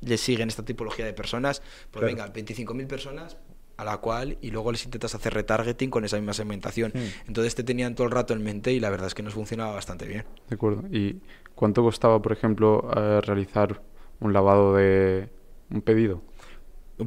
le siguen esta tipología de personas, pues venga, 25.000 personas a la cual y luego les intentas hacer retargeting con esa misma segmentación. Hmm. Entonces te tenían todo el rato en mente y la verdad es que nos funcionaba bastante bien. De acuerdo. ¿Y cuánto costaba, por ejemplo, eh, realizar un lavado de un pedido?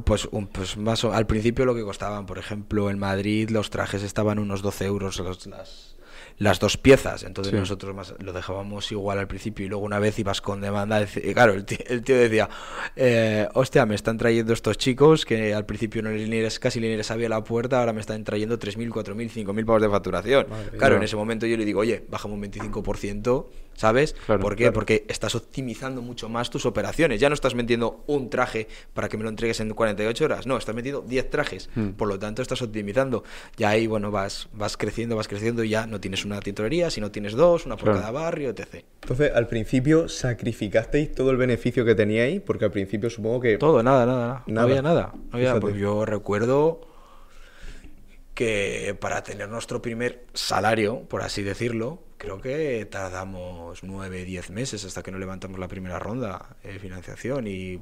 Pues, un, pues más al principio lo que costaban, por ejemplo, en Madrid los trajes estaban unos 12 euros los, las, las dos piezas. Entonces nosotros más, lo dejábamos igual al principio y luego una vez ibas con demanda. Y claro, el tío, decía, eh, hostia, me están trayendo estos chicos que al principio no les, casi ni les sabía la puerta, ahora me están trayendo 3.000, 4.000, 5.000 pavos de facturación. claro, en ese momento yo le digo, oye, bajamos un 25%, ¿sabes? ¿Por qué? Porque estás optimizando mucho más tus operaciones. Ya no estás metiendo un traje para que me lo entregues en 48 horas, no, estás metiendo 10 trajes. Hmm. Por lo tanto, estás optimizando. Y ahí, bueno, vas, vas creciendo, vas creciendo y ya no tienes una tintorería, si no tienes dos, una por cada barrio, etc. Entonces, al principio sacrificasteis todo el beneficio que teníais, porque al principio supongo que... Todo, nada, nada, nada. no había nada. No había, pues yo recuerdo que para tener nuestro primer salario, por así decirlo, creo que tardamos nueve, diez meses hasta que no levantamos la primera ronda de financiación y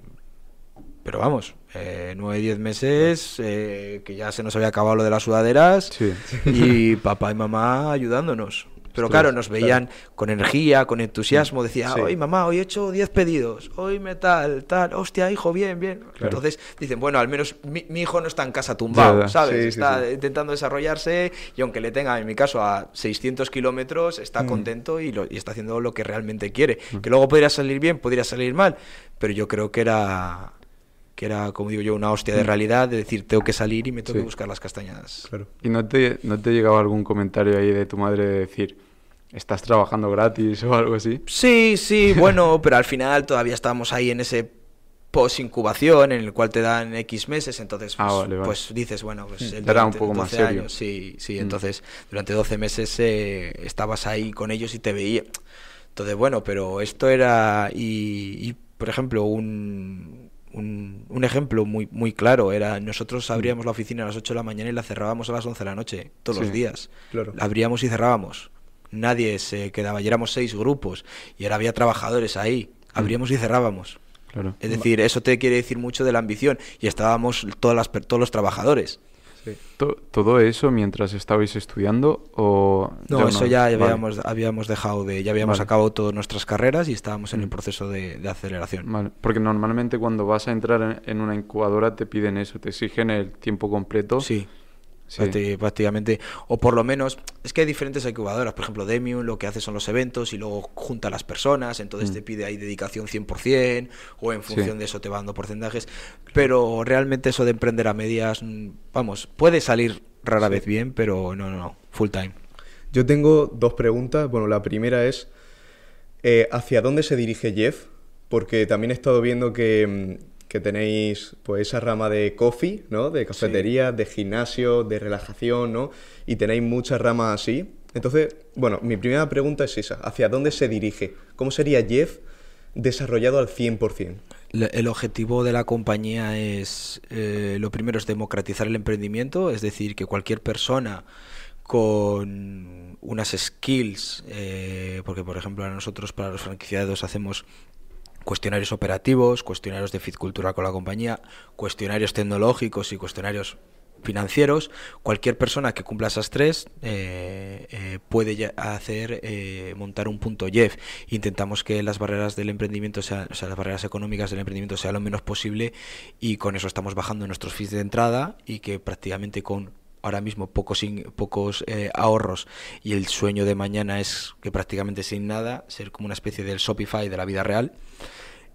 pero vamos, eh, nueve, diez meses, eh, que ya se nos había acabado lo de las sudaderas y papá y mamá ayudándonos. Pero claro, nos veían con energía, con entusiasmo. Decía, hoy mamá, hoy he hecho 10 pedidos, hoy me tal, tal, hostia, hijo, bien, bien. Entonces dicen, bueno, al menos mi, hijo no está en casa tumbado, ¿sabes? está intentando desarrollarse y aunque le tenga, en mi caso, a 600 kilómetros, está mm. contento y, lo, y, está haciendo lo que realmente quiere. Mm. Que luego podría salir bien, podría salir mal, pero yo creo que era que era, como digo yo, una hostia de mm. realidad, de decir, tengo que salir y me tengo que buscar las castañas. Claro. ¿Y no te, no te llegaba algún comentario ahí de tu madre de decir, estás trabajando gratis o algo así? Sí, sí, bueno, *laughs* pero al final todavía estábamos ahí en ese post-incubación en el cual te dan X meses, entonces ah, pues, pues dices, bueno, pues... El Era un poco más serio. Años, sí, sí, mm. entonces durante 12 meses eh, estabas ahí con ellos y te veía. Entonces, bueno, pero esto era... y por ejemplo, un, un, ejemplo muy, muy claro era nosotros abríamos la oficina a las 8 de la mañana y la cerrábamos a las 11 de la noche, todos los días. La abríamos y cerrábamos. Nadie se quedaba, y éramos seis grupos y ahora había trabajadores ahí. Mm. Abríamos y cerrábamos. Es decir, eso te quiere decir mucho de la ambición y estábamos todas las, todos los trabajadores. ¿Todo eso mientras estabais estudiando o...? No, eso ya habíamos, habíamos dejado de... Ya habíamos acabado todas nuestras carreras y estábamos en el mm. proceso de, aceleración. Porque normalmente cuando vas a entrar en, una incubadora te piden eso, te exigen el tiempo completo. Sí. Prácticamente, o por lo menos, es que hay diferentes incubadoras, por ejemplo, Demium lo que hace son los eventos y luego junta a las personas, entonces mm. te pide ahí dedicación 100% o en función de eso te va dando porcentajes, pero realmente eso de emprender a medias, mm, vamos, puede salir rara vez bien, pero no, no, no, full time. Yo tengo dos preguntas, bueno, la primera es, eh, ¿hacia dónde se dirige Jeff? Porque también he estado viendo que mm, que tenéis pues esa rama de coffee, ¿no? De cafetería, de gimnasio, de relajación, ¿no? Y tenéis muchas ramas así. Entonces, bueno, mi primera pregunta es esa, ¿hacia dónde se dirige? ¿Cómo sería Jeff desarrollado al 100%? El objetivo de la compañía es, eh, lo primero es democratizar el emprendimiento, es decir, que cualquier persona con unas skills, eh, porque por ejemplo a nosotros para los franquiciados hacemos cuestionarios operativos, cuestionarios de fit cultura con la compañía, cuestionarios tecnológicos y cuestionarios financieros, cualquier persona que cumpla esas tres eh, eh, puede hacer eh, montar un punto Jeff. Intentamos que las barreras del emprendimiento, sean, o sea, las barreras económicas del emprendimiento sean lo menos posible y con eso estamos bajando nuestros fees de entrada y que prácticamente con ahora mismo pocos, pocos eh, ahorros y el sueño de mañana es que prácticamente sin nada, ser como una especie del Shopify de la vida real.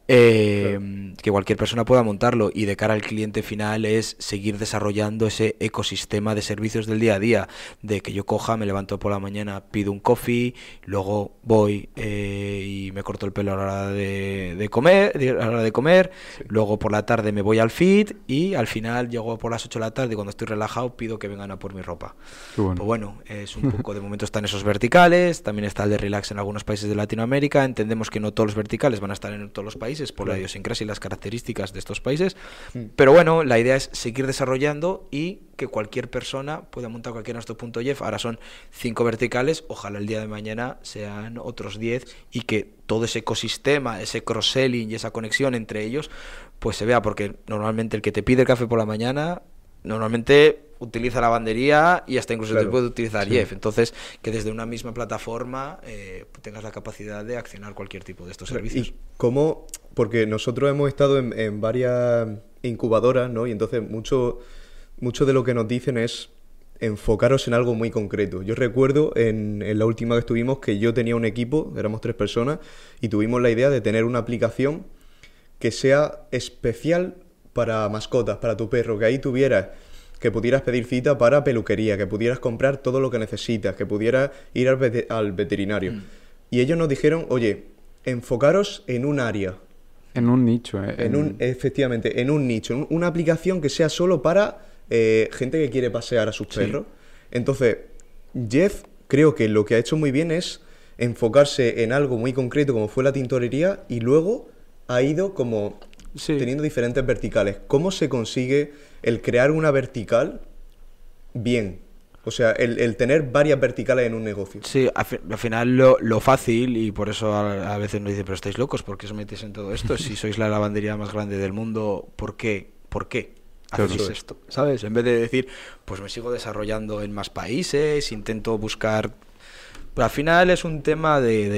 Eh, que cualquier persona pueda montarlo y de cara al cliente final es seguir desarrollando ese ecosistema de servicios del día a día, de que yo coja, me levanto por la mañana, pido un coffee, luego voy eh, y me corto el pelo a la hora de, comer, a la hora de comer, luego por la tarde me voy al feed y al final llego por las 8 de la tarde y cuando estoy relajado pido que vengan a por mi ropa. Bueno. Pues bueno, es un *laughs* poco de momento están esos verticales, también está el de relax en algunos países de Latinoamérica, entendemos que no todos los verticales van a estar en todos los países por la idiosincrasia y las características de estos países. Mm. Pero bueno, la idea es seguir desarrollando y que cualquier persona pueda montar cualquier nuestro punto Jeff. Ahora son cinco verticales, ojalá el día de mañana sean otros diez y que todo ese ecosistema, ese cross-selling y esa conexión entre ellos, pues se vea, porque normalmente el que te pide el café por la mañana, normalmente utiliza la bandería y hasta incluso te puede utilizar Jeff. Entonces, que desde una misma plataforma eh, tengas la capacidad de accionar cualquier tipo de estos servicios. ¿Y cómo? Porque nosotros hemos estado en, varias incubadoras, ¿no? Y entonces mucho, mucho de lo que nos dicen es enfocaros en algo muy concreto. Yo recuerdo en, en, la última que estuvimos que yo tenía un equipo, éramos tres personas, y tuvimos la idea de tener una aplicación que sea especial para mascotas, para tu perro, que ahí tuvieras que pudieras pedir cita para peluquería, que pudieras comprar todo lo que necesitas, que pudieras ir al, veterinario. Mm. Y ellos nos dijeron, oye, enfocaros en un área. En un nicho. Eh, en... un, efectivamente, en un nicho. una aplicación que sea solo para eh, gente que quiere pasear a sus perros. Entonces, Jeff creo que lo que ha hecho muy bien es enfocarse en algo muy concreto como fue la tintorería y luego ha ido como teniendo diferentes verticales. ¿Cómo se consigue el crear una vertical bien? O sea, el, tener varias verticales en un negocio. Sí, al, final lo, fácil, y por eso a, veces nos dicen, pero estáis locos, ¿por qué os metéis en todo esto? si sois la lavandería más grande del mundo, ¿por qué? ¿Por qué? hacéis esto? ¿Sabes? En vez de decir, pues me sigo desarrollando en más países, intento buscar... Pero al final es un tema de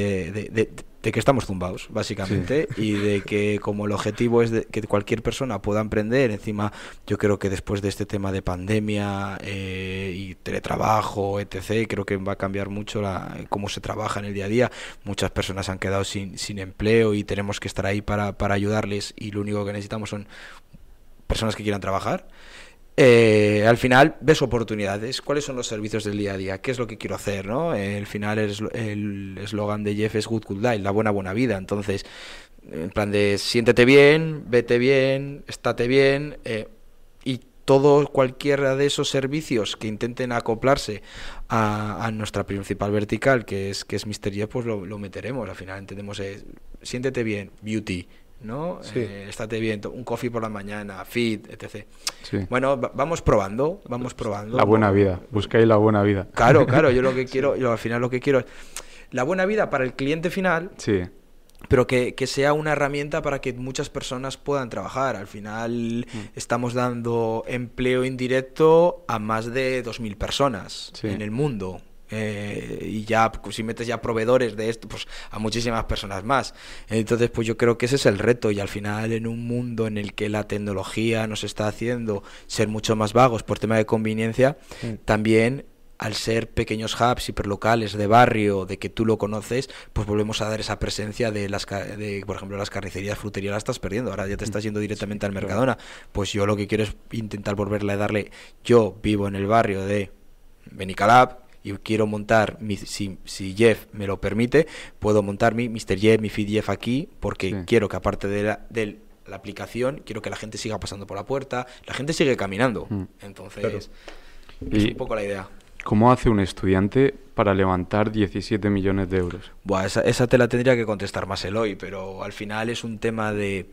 de que estamos zumbados, básicamente, y de que como el objetivo es de que cualquier persona pueda emprender, encima yo creo que después de este tema de pandemia eh, y teletrabajo, etc., creo que va a cambiar mucho la, cómo se trabaja en el día a día. Muchas personas han quedado sin, sin empleo y tenemos que estar ahí para, para ayudarles y lo único que necesitamos son personas que quieran trabajar. Eh, al final ves oportunidades. ¿Cuáles son los servicios del día a día? ¿Qué es lo que quiero hacer? ¿no? El final el eslogan de Jeff es Good Good Life, la buena buena vida. Entonces, en plan de siéntete bien, vete bien, estate bien. Eh, y todo, cualquiera de esos servicios que intenten acoplarse a, nuestra principal vertical, que es, que es Mr. Jeff, pues lo, meteremos. Al final entendemos, eh, siéntete bien, beauty, ¿no? Eh, estate bien, un coffee por la mañana, fit, etc. Bueno, vamos probando, vamos probando. La buena vida, buscáis la buena vida. Claro, *laughs* claro, yo lo que quiero, yo al final lo que quiero es la buena vida para el cliente final. Sí. Pero que, sea una herramienta para que muchas personas puedan trabajar. Al final mm. estamos dando empleo indirecto a más de 2.000 personas en el mundo. Eh, y ya pues, si metes ya proveedores de esto pues a muchísimas personas más entonces pues yo creo que ese es el reto y al final en un mundo en el que la tecnología nos está haciendo ser mucho más vagos por tema de conveniencia también al ser pequeños hubs hiperlocales de barrio, de que tú lo conoces, pues volvemos a dar esa presencia de las, de, por ejemplo, las carnicerías, fruterías las estás perdiendo. Ahora ya te estás yendo directamente al Mercadona. Pues yo lo que quiero es intentar volverle a darle. Yo vivo en el barrio de Benicalab, y quiero montar, mi, si, si, Jeff me lo permite, puedo montar mi Mr. Jeff, mi Feed Jeff aquí, porque quiero que aparte de la, de la aplicación, quiero que la gente siga pasando por la puerta, la gente sigue caminando. Mm. Entonces, es un poco la idea. ¿Cómo hace un estudiante para levantar 17 millones de euros? Buah, esa, esa, te la tendría que contestar más Eloy, pero al final es un tema de,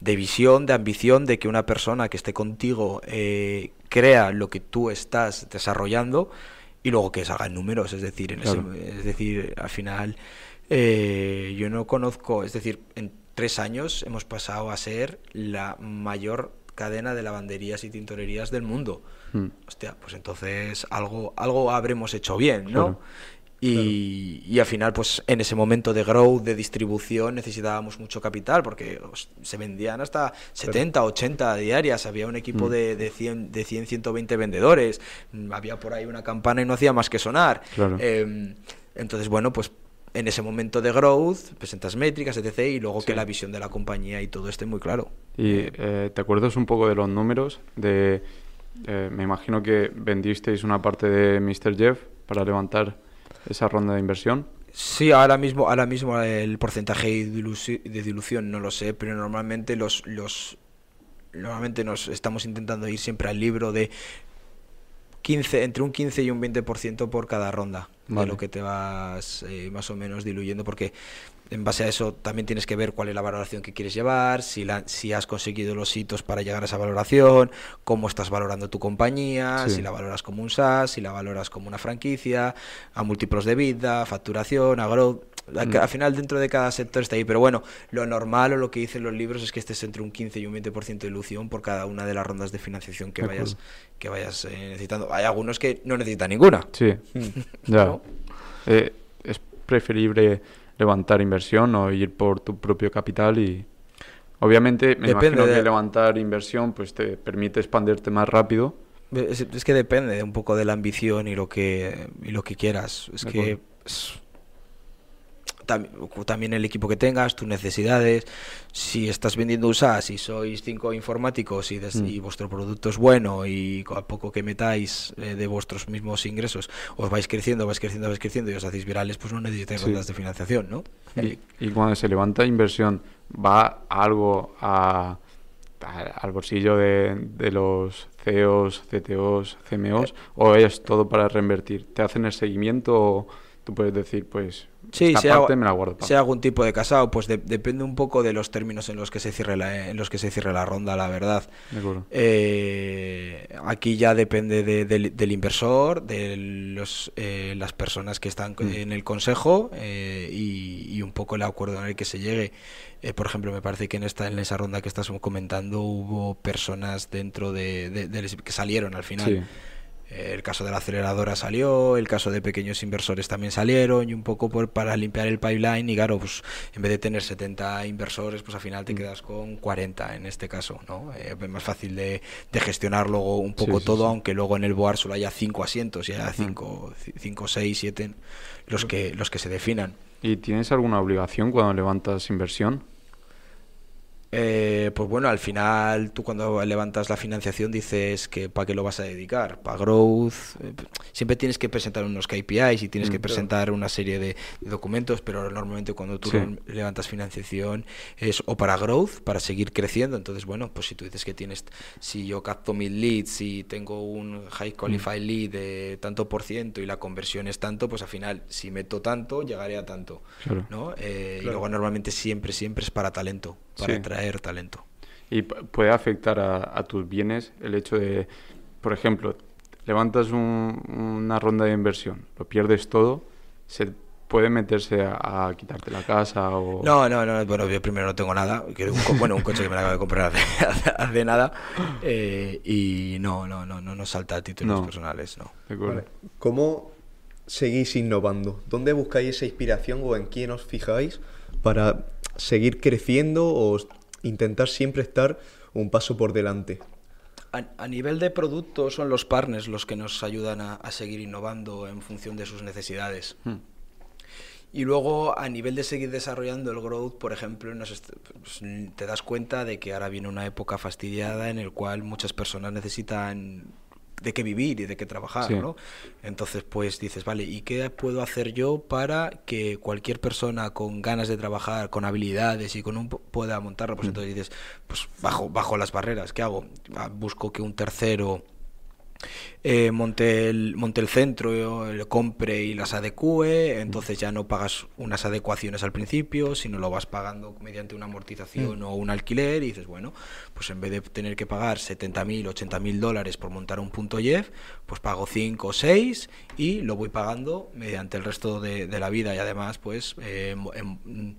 de visión, de ambición, de que una persona que esté contigo eh, crea lo que tú estás desarrollando y luego que salgan números, es decir, en es decir, al final eh, yo no conozco, es decir, en tres años hemos pasado a ser la mayor cadena de lavanderías y tintorerías del mundo. Hmm. Hostia, pues entonces algo, algo habremos hecho bien, ¿no? Y, al final, pues en ese momento de growth, de distribución, necesitábamos mucho capital porque se vendían hasta 70, 80 diarias. Había un equipo mm. de, de, 100, de 100, 120 vendedores. Había por ahí una campana y no hacía más que sonar. Em, entonces, bueno, pues en ese momento de growth, presentas métricas, etc. Y luego que la visión de la compañía y todo esté muy claro. ¿Y eh, te acuerdas un poco de los números? De, eh, me imagino que vendisteis una parte de Mr. Jeff para levantar esa ronda de inversión. Sí, ahora mismo, ahora mismo el porcentaje de dilución no lo sé, pero normalmente los, los normalmente nos estamos intentando ir siempre al libro de 15, entre un 15 y un 20% por cada ronda de lo que te vas eh, más o menos diluyendo, porque en base a eso también tienes que ver cuál es la valoración que quieres llevar, si, la, si has conseguido los hitos para llegar a esa valoración, cómo estás valorando tu compañía, si la valoras como un SaaS, si la valoras como una franquicia, a múltiplos de vida, facturación, a growth. Mm. Al final dentro de cada sector está ahí, pero bueno, lo normal o lo que dicen los libros es que estés entre un 15 y un 20% de ilusión por cada una de las rondas de financiación que vayas, que vayas eh, necesitando. Hay algunos que no necesitan ninguna. Sí, *laughs* ya. Eh, es preferible levantar inversión o ir por tu propio capital y obviamente me imagino que levantar inversión pues te permite expandirte más rápido. Es, que depende un poco de la ambición y lo que y lo que quieras. Es que también el equipo que tengas, tus necesidades. Si estás vendiendo un SaaS y sois cinco informáticos y, mm. y vuestro producto es bueno y a poco que metáis eh, de vuestros mismos ingresos os vais creciendo, vais creciendo, vais creciendo y os hacéis virales, pues no necesitáis rondas de financiación, ¿no? Y, cuando se levanta inversión, ¿va algo a, al bolsillo de, de los CEOs, CTOs, CMOs o es todo para reinvertir? ¿Te hacen el seguimiento o tú puedes decir, pues Sí, si hago, algún tipo de casado, pues depende un poco de los términos en los que se cierre la, en los que se cierre la ronda, la verdad. Eh, aquí ya depende del inversor, de los, eh, las personas que están mm. en el consejo eh, y, un poco el acuerdo en el que se llegue. por ejemplo, me parece que en esta en esa ronda que estás comentando hubo personas dentro de, que salieron al final. El caso de la aceleradora salió, el caso de pequeños inversores también salieron y un poco por, para limpiar el pipeline y claro, pues en vez de tener 70 inversores, pues al final te mm. quedas con 40 en este caso, ¿no? Eh, es más fácil de, gestionar luego un poco todo, aunque luego en el board solo haya 5 asientos y haya 5, 5, 6, 7 los que, los que se definan. ¿Y tienes alguna obligación cuando levantas inversión? Eh, pues bueno, al final tú cuando levantas la financiación dices que para qué lo vas a dedicar, para growth, eh, siempre tienes que presentar unos KPIs y tienes que mm, presentar una serie de, documentos, pero normalmente cuando tú levantas financiación es o para growth, para seguir creciendo, entonces bueno, pues si tú dices que tienes, si yo capto mil leads y tengo un high qualified mm. lead de tanto por ciento y la conversión es tanto, pues al final si meto tanto llegaré a tanto, ¿no? Eh, y luego normalmente siempre, siempre es para talento para atraer talento. ¿Y puede afectar a, tus bienes el hecho de, por ejemplo, levantas una ronda de inversión, lo pierdes todo, se puede meterse a, quitarte la casa o... No, no, no, bueno, yo primero no tengo nada, un, bueno, un coche que me acabo de comprar *laughs* hace, nada eh, y no, no, no, no nos salta a títulos personales, no. ¿Cómo seguís innovando? ¿Dónde buscáis esa inspiración o en quién os fijáis para seguir creciendo o intentar siempre estar un paso por delante? A, nivel de producto son los partners los que nos ayudan a, seguir innovando en función de sus necesidades. Hmm. Y luego a nivel de seguir desarrollando el growth, por ejemplo, pues, te das cuenta de que ahora viene una época fastidiada en el cual muchas personas necesitan de qué vivir y de qué trabajar, ¿no? Entonces, pues dices, vale, ¿y qué puedo hacer yo para que cualquier persona con ganas de trabajar, con habilidades y con un pueda montarlo? Pues mm. entonces dices, pues bajo, bajo las barreras, ¿qué hago? Ah, busco que un tercero eh, monte, el, monte el centro, le compre y las adecue, entonces ya no pagas unas adecuaciones al principio, sino lo vas pagando mediante una amortización mm. o un alquiler y dices, bueno, pues en vez de tener que pagar 70.000, 80.000 dólares por montar un punto Jeff, pues pago 5 o 6 y lo voy pagando mediante el resto de, la vida y además pues eh, en,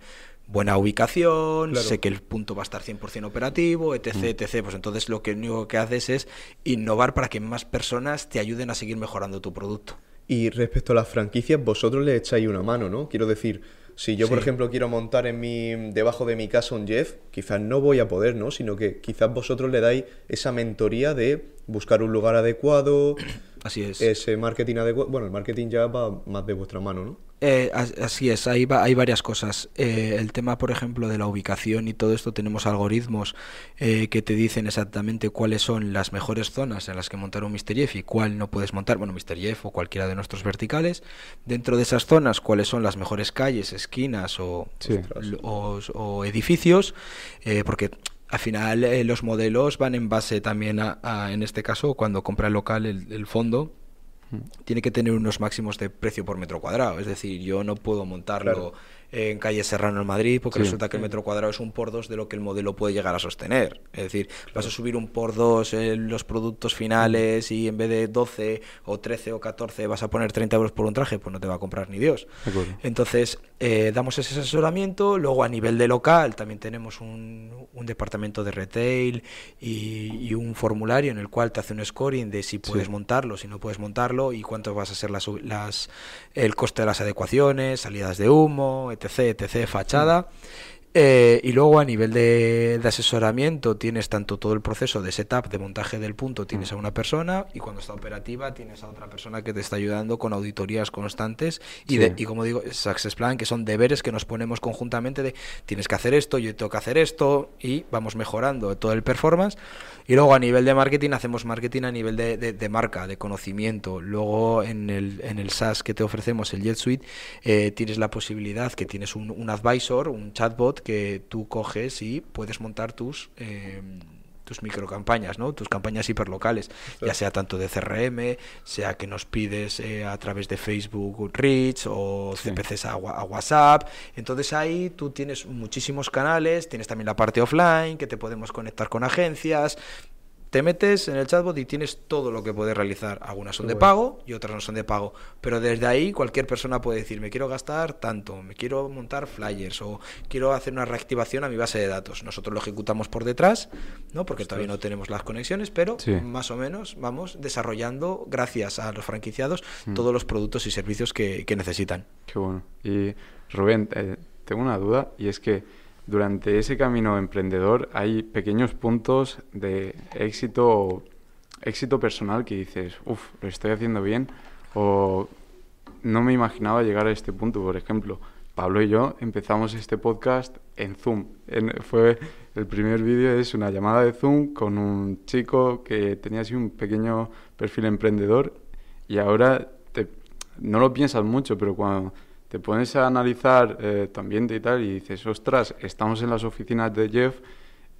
buena ubicación, sé que el punto va a estar 100% operativo, etc, mm. etc. Pues entonces lo que único que haces es innovar para que más personas te ayuden a seguir mejorando tu producto. Y respecto a las franquicias, vosotros le echáis una mano, ¿no? Quiero decir, si yo, por ejemplo, quiero montar en mi, debajo de mi casa un Jeff, quizás no voy a poder, ¿no? Sino que quizás vosotros le dais esa mentoría de buscar un lugar adecuado, Así es. ese marketing adecuado. Bueno, el marketing ya va más de vuestra mano, ¿no? Eh, así es, hay, hay varias cosas. Eh, el tema, por ejemplo, de la ubicación y todo esto, tenemos algoritmos eh, que te dicen exactamente cuáles son las mejores zonas en las que montar un Mr. Jeff y cuál no puedes montar, bueno, Mr. Jeff o cualquiera de nuestros verticales. Dentro de esas zonas, cuáles son las mejores calles, esquinas o, o, edificios, porque al final los modelos van en base también a, en este caso, cuando compra el local el, el fondo, tiene que tener unos máximos de precio por metro cuadrado. Es decir, yo no puedo montarlo en calle Serrano en Madrid, porque resulta que el metro cuadrado es un por dos de lo que el modelo puede llegar a sostener. Es decir, vas a subir un por dos en los productos finales y en vez de 12 o 13 o 14 vas a poner 30 euros por un traje, pues no te va a comprar ni Dios. Entonces, eh, damos ese asesoramiento. Luego, a nivel de local, también tenemos un, un departamento de retail y, un formulario en el cual te hace un scoring de si puedes montarlo, si no puedes montarlo y cuánto vas a ser las, las, el coste de las adecuaciones, salidas de humo, etc, etc, fachada. Eh, y luego a nivel de, asesoramiento tienes tanto todo el proceso de setup, de montaje del punto, tienes a una persona y cuando está operativa tienes a otra persona que te está ayudando con auditorías constantes y, de, y como digo, Success Plan, que son deberes que nos ponemos conjuntamente de tienes que hacer esto, yo tengo que hacer esto y vamos mejorando todo el performance. Y luego a nivel de marketing hacemos marketing a nivel de, de, marca, de conocimiento. Luego en el, en el SaaS que te ofrecemos, el Jet Suite, eh, tienes la posibilidad que tienes un, un advisor, un chatbot que tú coges y puedes montar tus... Eh, tus microcampañas, ¿no? tus campañas hiperlocales, ya sea tanto de CRM, sea que nos pides eh, a través de Facebook Reach o CPCs a, a, WhatsApp. Entonces ahí tú tienes muchísimos canales, tienes también la parte offline que te podemos conectar con agencias, te metes en el chatbot y tienes todo lo que puedes realizar. Algunas son de pago y otras no son de pago. Pero desde ahí cualquier persona puede decir, me quiero gastar tanto, me quiero montar flyers o quiero hacer una reactivación a mi base de datos. Nosotros lo ejecutamos por detrás, ¿no? porque todavía no tenemos las conexiones, pero más o menos vamos desarrollando, gracias a los franquiciados, mm. todos los productos y servicios que, necesitan. Qué bueno. Y Rubén, eh, tengo una duda y es que durante ese camino emprendedor hay pequeños puntos de éxito, éxito personal que dices, uff, lo estoy haciendo bien, o no me imaginaba llegar a este punto. Por ejemplo, Pablo y yo empezamos este podcast en Zoom. fue el primer vídeo es una llamada de Zoom con un chico que tenía así un pequeño perfil emprendedor y ahora no lo piensas mucho, pero cuando te pones a analizar eh, tu ambiente y tal y dices, ostras, estamos en las oficinas de Jeff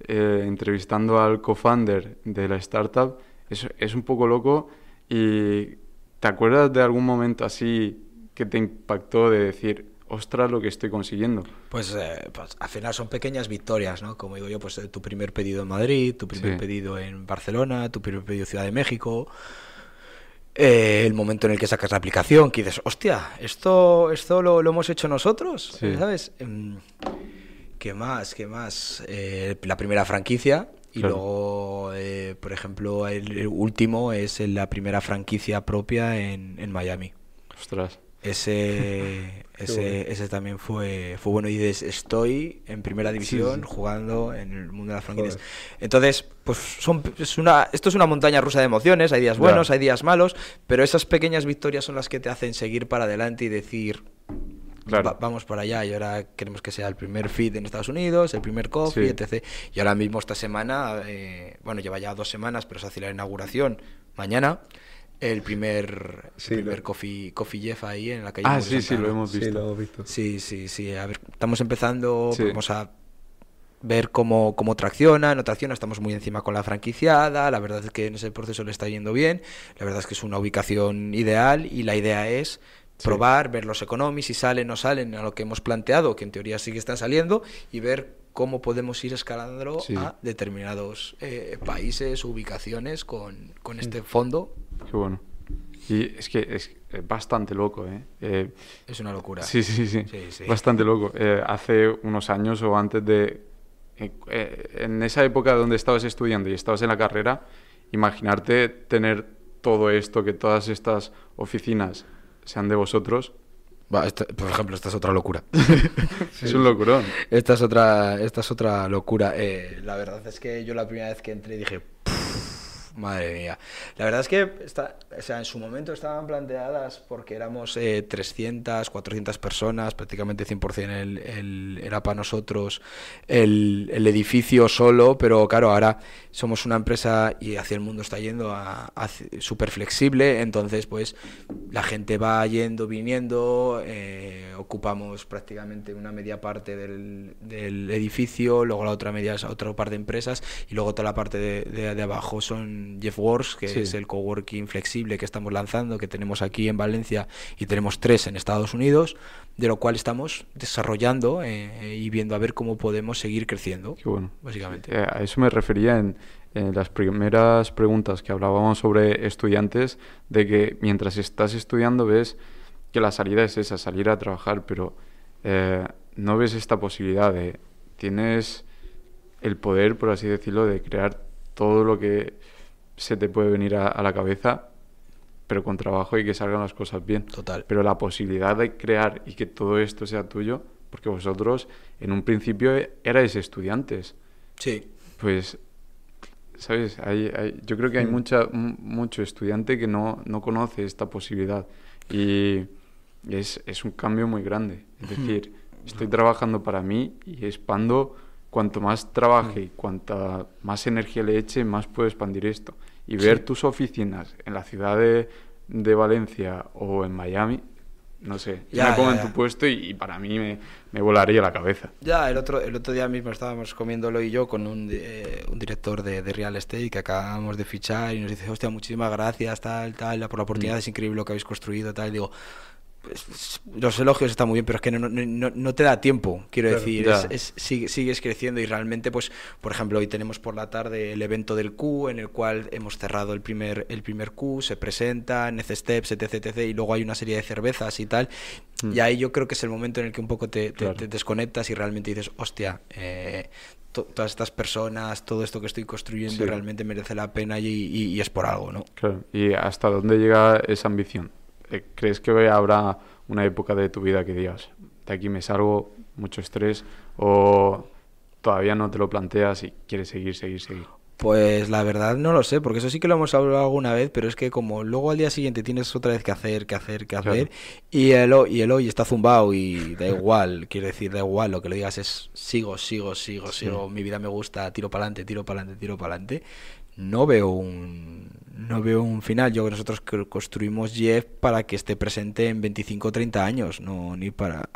eh, entrevistando al co-founder de la startup, es, es un poco loco y ¿te acuerdas de algún momento así que te impactó de decir, ostras, lo que estoy consiguiendo? Pues, eh, pues, al final son pequeñas victorias, ¿no? Como digo yo, pues tu primer pedido en Madrid, tu primer pedido en Barcelona, tu primer pedido en Ciudad de México, eh, el momento en el que sacas la aplicación, que dices, hostia, esto, esto lo, hemos hecho nosotros, ¿sabes? Em, ¿Qué más? ¿Qué más? Eh, la primera franquicia y luego, eh, por ejemplo, el, último es la primera franquicia propia en, en Miami. Ostras. Ese, ese, ese, también fue, fue bueno. Y estoy en primera división jugando en el mundo de las franquicias. Entonces, pues son, es una, esto es una montaña rusa de emociones. Hay días buenos, hay días malos, pero esas pequeñas victorias son las que te hacen seguir para adelante y decir, vamos para allá. Y ahora queremos que sea el primer feed en Estados Unidos, el primer coffee, etc. Y ahora mismo esta semana, eh, bueno, lleva ya dos semanas, pero se hace la inauguración mañana el primer, primer coffee, coffee Jeff ahí en la calle. Ah, sí, sí, lo hemos visto. Sí, Sí, sí, A ver, estamos empezando, vamos a ver cómo, cómo tracciona, no tracciona, estamos muy encima con la franquiciada, la verdad es que en ese proceso le está yendo bien, la verdad es que es una ubicación ideal y la idea es probar, ver los economies, si salen o no salen a lo que hemos planteado, que en teoría sí que están saliendo, y ver cómo podemos ir escalándolo a determinados eh, países, ubicaciones con, con este mm. fondo Qué bueno. Y es que es bastante loco, ¿eh? ¿eh? es una locura. Sí, sí, sí. Bastante loco. Eh, hace unos años o antes de... Eh, en esa época donde estabas estudiando y estabas en la carrera, imaginarte tener todo esto, que todas estas oficinas sean de vosotros, por ejemplo, esta es otra locura. *laughs* es un locurón. Esta es otra, esta es otra locura. la verdad es que yo la primera vez que entré dije, madre mía. La verdad es que está, o sea, en su momento estaban planteadas porque éramos eh, 300, 400 personas, prácticamente 100% el, el, era para nosotros el, el, edificio solo, pero claro, ahora somos una empresa y hacia el mundo está yendo a, a súper flexible, entonces pues la gente va yendo, viniendo, eh, ocupamos prácticamente una media parte del, del, edificio, luego la otra media es otra parte de empresas y luego toda la parte de, abajo son Jeff Wars, que sí. es el coworking flexible que estamos lanzando, que tenemos aquí en Valencia y tenemos tres en Estados Unidos, de lo cual estamos desarrollando eh, y viendo a ver cómo podemos seguir creciendo. Qué bueno. Básicamente. Eh, a eso me refería en, en, las primeras preguntas que hablábamos sobre estudiantes, de que mientras estás estudiando ves que la salida es esa, salir a trabajar, pero eh, no ves esta posibilidad de, tienes el poder, por así decirlo, de crear todo lo que se te puede venir a, a, la cabeza, pero con trabajo y que salgan las cosas bien. Total. Pero la posibilidad de crear y que todo esto sea tuyo, porque vosotros en un principio erais estudiantes. Sí. Pues, ¿sabes? Hay, hay, yo creo que hay mm. mucha, mucho estudiante que no, no conoce esta posibilidad. Y es, es, un cambio muy grande. Es decir, estoy trabajando para mí y expando cuanto más trabaje y cuanta más energía le eche, más puedo expandir esto. Y ver sí. tus oficinas en la ciudad de, de, Valencia o en Miami, no sé, ya, me pongo en tu puesto y, y, para mí me, me, volaría la cabeza. Ya, el otro, el otro día mismo estábamos comiéndolo y yo con un, eh, un director de, de, Real Estate que acabamos de fichar y nos dice, hostia, muchísimas gracias, tal, tal, por la oportunidad, mm. es increíble lo que habéis construido, tal, y digo, los elogios están muy bien, pero es que no, no, no te da tiempo, quiero claro, decir, es, es, sigues, sigues creciendo y realmente, pues, por ejemplo, hoy tenemos por la tarde el evento del Q, en el cual hemos cerrado el primer, el primer Q, se presenta, Next Steps, etc, etc, y luego hay una serie de cervezas y tal, mm. y ahí yo creo que es el momento en el que un poco te, te, claro. te desconectas y realmente dices, hostia, eh, todas estas personas, todo esto que estoy construyendo sí. realmente merece la pena y, y, y es por algo, ¿no? Claro, ¿y hasta dónde llega esa ambición? Eh, ¿crees que habrá una época de tu vida que digas, de aquí me salgo, mucho estrés, o todavía no te lo planteas y quieres seguir, seguir, seguir? Pues la verdad no lo sé, porque eso sí que lo hemos hablado alguna vez, pero es que como luego al día siguiente tienes otra vez que hacer, que hacer, que hacer, claro. y, el, y el hoy está zumbado y da igual, *laughs* quiere decir, da igual, lo que lo digas es sigo, sigo, sigo, sí. sigo, mi vida me gusta, tiro para adelante, tiro para adelante, tiro para adelante, no veo un no veo un final. Yo que nosotros construimos Jeff para que esté presente en 25 o 30 años, no ni para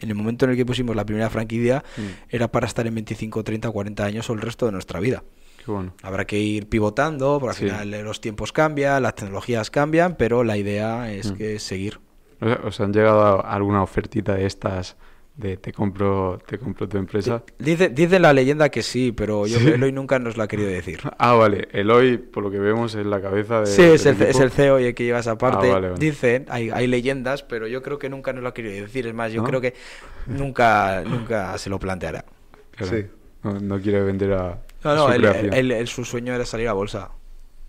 en el momento en el que pusimos la primera franquicia mm. era para estar en 25, 30, 40 años o el resto de nuestra vida. Qué bueno. Habrá que ir pivotando, porque sí. al final los tiempos cambian, las tecnologías cambian, pero la idea es mm. que seguir. ¿Os han llegado alguna ofertita de estas de te compro te compro tu empresa. Dice, dice la leyenda que sí, pero yo ¿Sí? Eloy nunca nos lo ha querido decir. *laughs* Ah, vale. Eloy, por lo que vemos, es la cabeza de. Sí, es el, es el, CEO y el que lleva esa parte. Ah, vale, vale. Dicen, hay, hay leyendas, pero yo creo que nunca nos lo ha querido decir. Es más, yo ¿No? creo que nunca, nunca se lo planteará. Claro. Sí. No, no, quiere vender a. No, no, él, él, él, su sueño era salir a bolsa.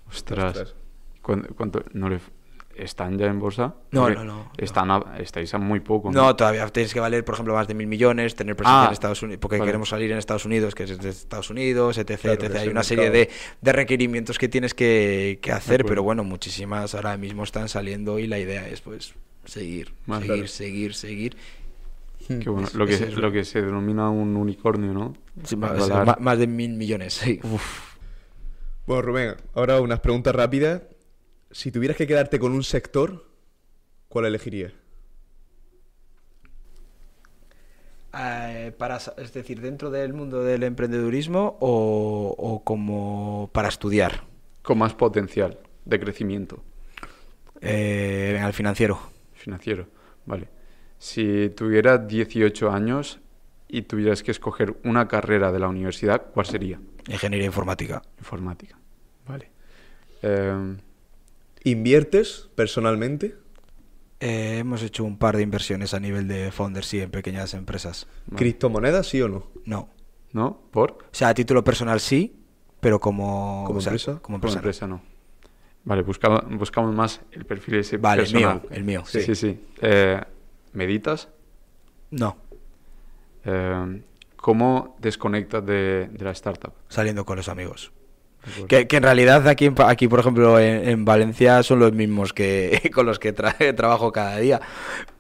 Ostras. Ostras. ¿Cuánto, cuánto no le ¿Están ya en bolsa? No, no, no. Están no. A, estáis a muy poco. ¿no? no, todavía tienes que valer, por ejemplo, más de mil millones, tener presencia ah, en Estados Unidos, porque vale. queremos salir en Estados Unidos, que es de Estados Unidos, etc. Claro, etc. Hay una serie de, de, requerimientos que tienes que, que hacer, pero bueno, muchísimas ahora mismo están saliendo y la idea es pues seguir, más seguir, claro. seguir, seguir. Qué bueno. Es, lo, que, es lo que se denomina un unicornio, ¿no? Sí, más, más, más, de mil millones, sí. Uf. Bueno, Rubén, ahora unas preguntas rápidas. Si tuvieras que quedarte con un sector, ¿cuál elegirías? Eh, para, es decir, dentro del mundo del emprendedurismo o, o, como para estudiar. Con más potencial de crecimiento. Eh, al financiero. Financiero, vale. Si tuvieras 18 años y tuvieras que escoger una carrera de la universidad, ¿cuál sería? Ingeniería informática. Informática, vale. Eh, ¿Inviertes personalmente? Eh, hemos hecho un par de inversiones a nivel de founders, sí, en pequeñas empresas. Vale. ¿Criptomonedas, sí o no? No. ¿No? ¿Por? O sea, a título personal sí, pero como, ¿Como o sea, empresa? Como empresa. Como empresa no. Vale, buscamos, buscamos más el perfil ese Vale, personal. el mío, el mío. Sí, sí, sí. Eh, ¿Meditas? No. Eh, ¿Cómo desconectas de, de la startup? Saliendo con los amigos. Que, en realidad aquí, aquí por ejemplo, en, Valencia son los mismos que *laughs* con los que *laughs* trabajo cada día.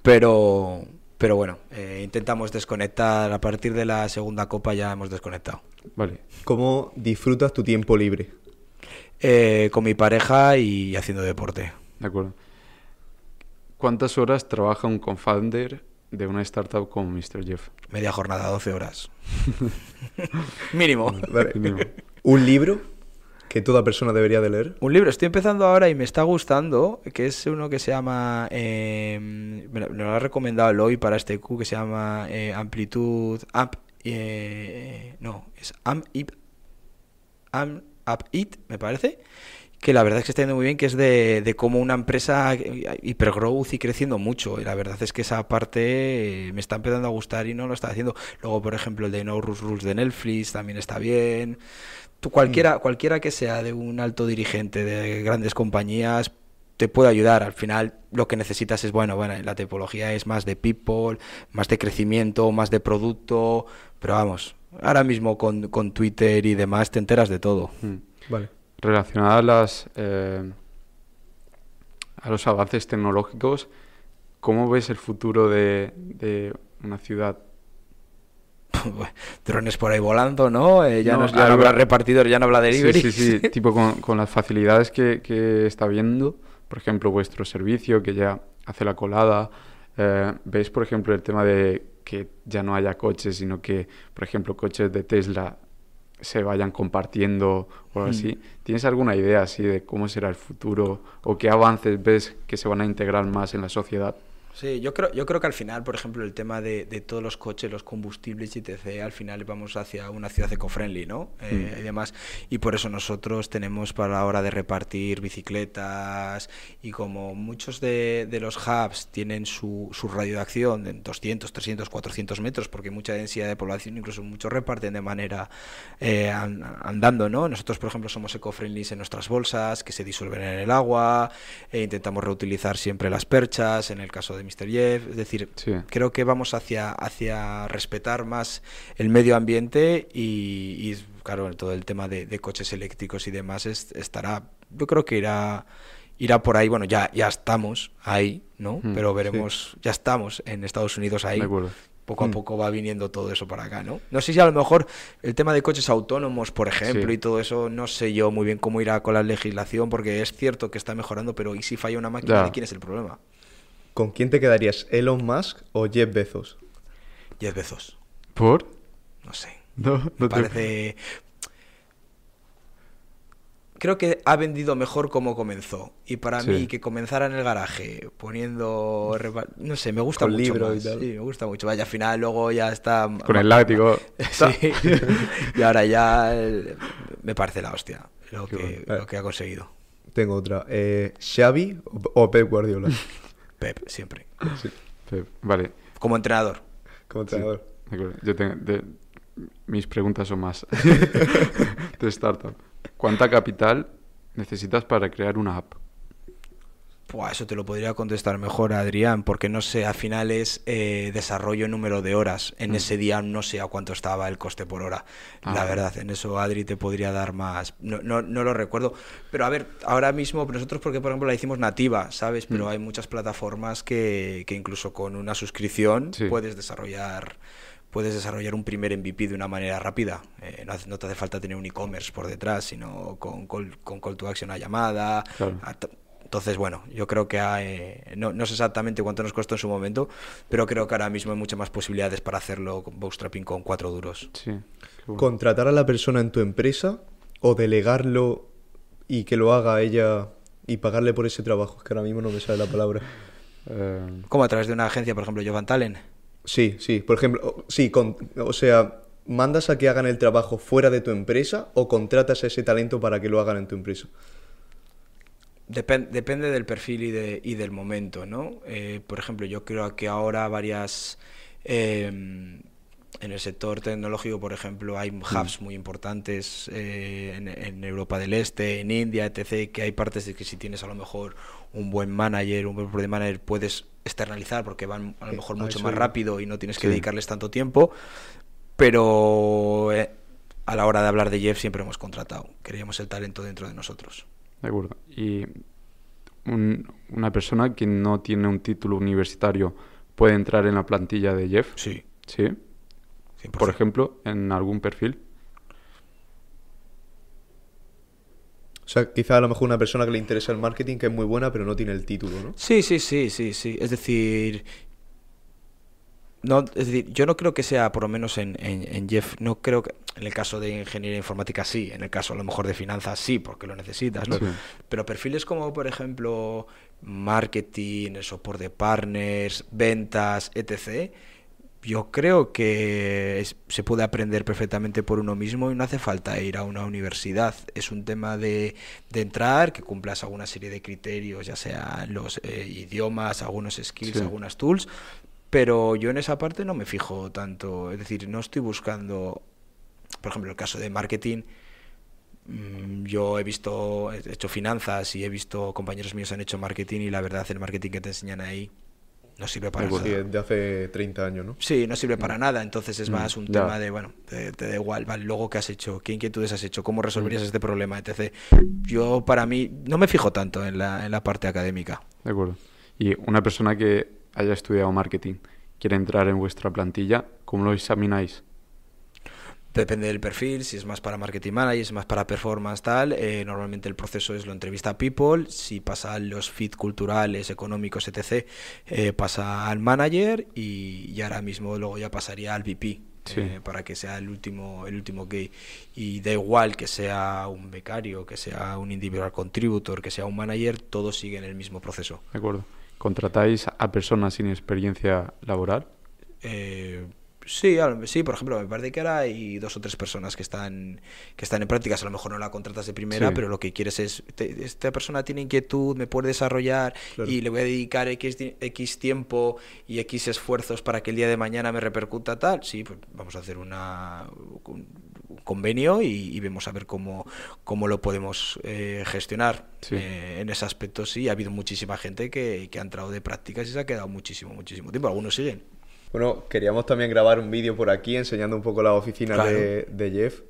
Pero, pero bueno, eh, intentamos desconectar. A partir de la segunda copa ya hemos desconectado. Vale. ¿Cómo disfrutas tu tiempo libre? Eh, con mi pareja y haciendo deporte. De acuerdo. ¿Cuántas horas trabaja un confounder de una startup como Mr. Jeff? Media jornada, 12 horas. *laughs* Mínimo. ¿Un libro que toda persona debería de leer? Un libro, estoy empezando ahora y me está gustando, que es uno que se llama, eh, me, lo, ha recomendado Eloy para este Q, que se llama eh, Amplitud, Amp, eh, no, es Amp, Amp, It, me parece, que la verdad es que está yendo muy bien, que es de, de cómo una empresa hipergrowth y creciendo mucho. Y la verdad es que esa parte me está empezando a gustar y no lo está haciendo. Luego, por ejemplo, el de No Rules Rules de Netflix también está bien. Tú, cualquiera, mm. cualquiera que sea de un alto dirigente de grandes compañías te puede ayudar. Al final lo que necesitas es, bueno, bueno, la tipología es más de people, más de crecimiento, más de producto, pero vamos, ahora mismo con, con Twitter y demás te enteras de todo. Mm. Vale relacionada a, las, eh, a los avances tecnológicos, ¿cómo ves el futuro de, una ciudad? *laughs* Drones por ahí volando, ¿no? Eh, ya no, habla repartidor, ya no habla de delivery. Sí, sí, sí, *laughs* tipo con, las facilidades que, está viendo, por ejemplo, vuestro servicio que ya hace la colada. Eh, ¿Veis, por ejemplo, el tema de que ya no haya coches, sino que, por ejemplo, coches de Tesla se vayan compartiendo o algo así. Hmm. ¿Tienes alguna idea así de cómo será el futuro o qué avances ves que se van a integrar más en la sociedad? Sí, yo creo, yo creo que al final, por ejemplo, el tema de, de todos los coches, los combustibles y etc., al final vamos hacia una ciudad eco-friendly, ¿no? Eh, mm. y demás. Y por eso nosotros tenemos para la hora de repartir bicicletas y como muchos de, de los hubs tienen su, su, radio de acción en 200, 300, 400 metros, porque mucha densidad de población, incluso muchos reparten de manera eh, andando, ¿no? Nosotros, por ejemplo, somos eco-friendly en nuestras bolsas, que se disuelven en el agua, e intentamos reutilizar siempre las perchas, en el caso de Mr. Jeff, es decir, creo que vamos hacia, hacia respetar más el medio ambiente y, claro, todo el tema de, coches eléctricos y demás estará, yo creo que irá irá por ahí, bueno, ya, ya estamos ahí, ¿no? Mm, Pero veremos, ya estamos en Estados Unidos ahí. Poco a mm. poco va viniendo todo eso para acá, ¿no? No sé si a lo mejor el tema de coches autónomos, por ejemplo, y todo eso, no sé yo muy bien cómo irá con la legislación, porque es cierto que está mejorando, pero ¿y si falla una máquina? ¿Quién es el problema? ¿Con quién te quedarías? ¿Elon Musk o Jeff Bezos? Jeff Bezos. ¿Por? No sé. No, Me parece. Creo que ha vendido mejor como comenzó. Y para mí, que comenzara en el garaje poniendo. No sé, me gusta mucho. Libro Y Sí, me gusta mucho. Vaya, al final luego ya está. Con el látigo. *laughs* sí. y ahora ya me parece la hostia lo, que, lo que, ha conseguido. Tengo otra. Eh, ¿Xavi o Pep Guardiola? *laughs* Pep, siempre. vale. Como entrenador. Como entrenador. Yo tengo, mis preguntas son más *laughs* de startup. ¿Cuánta capital necesitas para crear una app? Eso te lo podría contestar mejor, Adrián, porque no sé, al final es eh, desarrollo número de horas. En mm. ese día no sé a cuánto estaba el coste por hora. la ah. verdad, en eso Adri te podría dar más. No, no, no, lo recuerdo. Pero a ver, ahora mismo, nosotros porque por ejemplo la hicimos nativa, ¿sabes? Pero mm. hay muchas plataformas que, que, incluso con una suscripción puedes desarrollar puedes desarrollar un primer MVP de una manera rápida. Eh, no, te hace falta tener un e-commerce por detrás, sino con, con, call to action a llamada. Entonces, bueno, yo creo que hay, no, no, sé exactamente cuánto nos costó en su momento, pero creo que ahora mismo hay muchas más posibilidades para hacerlo con bootstrapping con cuatro duros. Sí. ¿Contratar a la persona en tu empresa o delegarlo y que lo haga ella y pagarle por ese trabajo? Es que ahora mismo no me sale la palabra. *laughs* Eh, ¿Cómo a través de una agencia, por ejemplo, Jovan Talen? Sí, sí. Por ejemplo, sí, con, o sea, ¿mandas a que hagan el trabajo fuera de tu empresa o contratas a ese talento para que lo hagan en tu empresa? Depende del perfil y, de, y del momento, ¿no? Eh, por ejemplo, yo creo que ahora varias... Em, en el sector tecnológico, por ejemplo, hay mm. hubs muy importantes eh, en, Europa del Este, en India, etc., que hay partes de que si tienes a lo mejor un buen manager, un buen project manager, puedes externalizar porque van a lo mejor mucho más rápido y no tienes que dedicarles tanto tiempo. Pero eh, a la hora de hablar de Jeff siempre hemos contratado. Queríamos el talento dentro de nosotros. De acuerdo. Y una persona que no tiene un título universitario puede entrar en la plantilla de Jeff. Sí. Sí. Por ejemplo, en algún perfil. O sea, quizá a lo mejor una persona que le interesa el marketing, que es muy buena, pero no tiene el título, ¿no? Sí, sí, sí, sí, sí. Es decir, no, es decir, yo no creo que sea, por lo menos en, en, Jeff, no creo que, en el caso de ingeniería informática sí, en el caso a lo mejor de finanzas sí, porque lo necesitas, ¿no? Pero perfiles como, por ejemplo, marketing, el soporte de partners, ventas, etc., yo creo que se puede aprender perfectamente por uno mismo y no hace falta ir a una universidad. Es un tema de, de entrar, que cumplas alguna serie de criterios, ya sea los eh, idiomas, algunos skills, algunas tools, pero yo en esa parte no me fijo tanto. Es decir, no estoy buscando, por ejemplo, el caso de marketing. Mm, yo he visto, he hecho finanzas y he visto compañeros míos han hecho marketing y la verdad el marketing que te enseñan ahí no sirve para nada. de hace 30 años, ¿no? Sí, no sirve para mm. nada. Entonces es mm, más un tema de, bueno, te, da igual, vale, luego qué has hecho, qué inquietudes has hecho, cómo resolverías mm. este problema, etc. Yo, para mí, no me fijo tanto en la, en la parte académica. De acuerdo. Y una persona que haya estudiado marketing quiere entrar en vuestra plantilla, ¿cómo lo examináis? Depende del perfil, si es más para marketing manager, si es más para performance, tal. Eh, normalmente el proceso es lo entrevista a people, si pasa los fit culturales, económicos, etc., eh, pasa al manager y, ahora mismo luego ya pasaría al VP. Eh, para que sea el último el último gay y da igual que sea un becario que sea un individual contributor que sea un manager todos siguen el mismo proceso de acuerdo contratáis a personas sin experiencia laboral eh, Sí, sí, por ejemplo, me parece que ahora hay dos o tres personas que están que están en prácticas, a lo mejor no la contratas de primera, pero lo que quieres es, esta persona tiene inquietud, me puede desarrollar y le voy a dedicar X, X tiempo y X esfuerzos para que el día de mañana me repercuta tal, sí, pues vamos a hacer una, un convenio y, vemos a ver cómo, cómo lo podemos eh, gestionar. Eh, en ese aspecto sí, ha habido muchísima gente que, que ha entrado de prácticas y se ha quedado muchísimo, muchísimo tiempo, algunos siguen. Bueno, queríamos también grabar un vídeo por aquí enseñando un poco la oficina de, Jeff.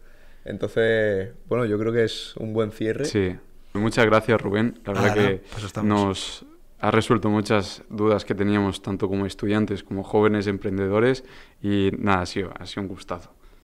Entonces, bueno, yo creo que es un buen cierre. Sí. Muchas gracias, Rubén. La verdad que pues nos ha resuelto muchas dudas que teníamos tanto como estudiantes como jóvenes emprendedores y nada, ha sido, ha sido un gustazo.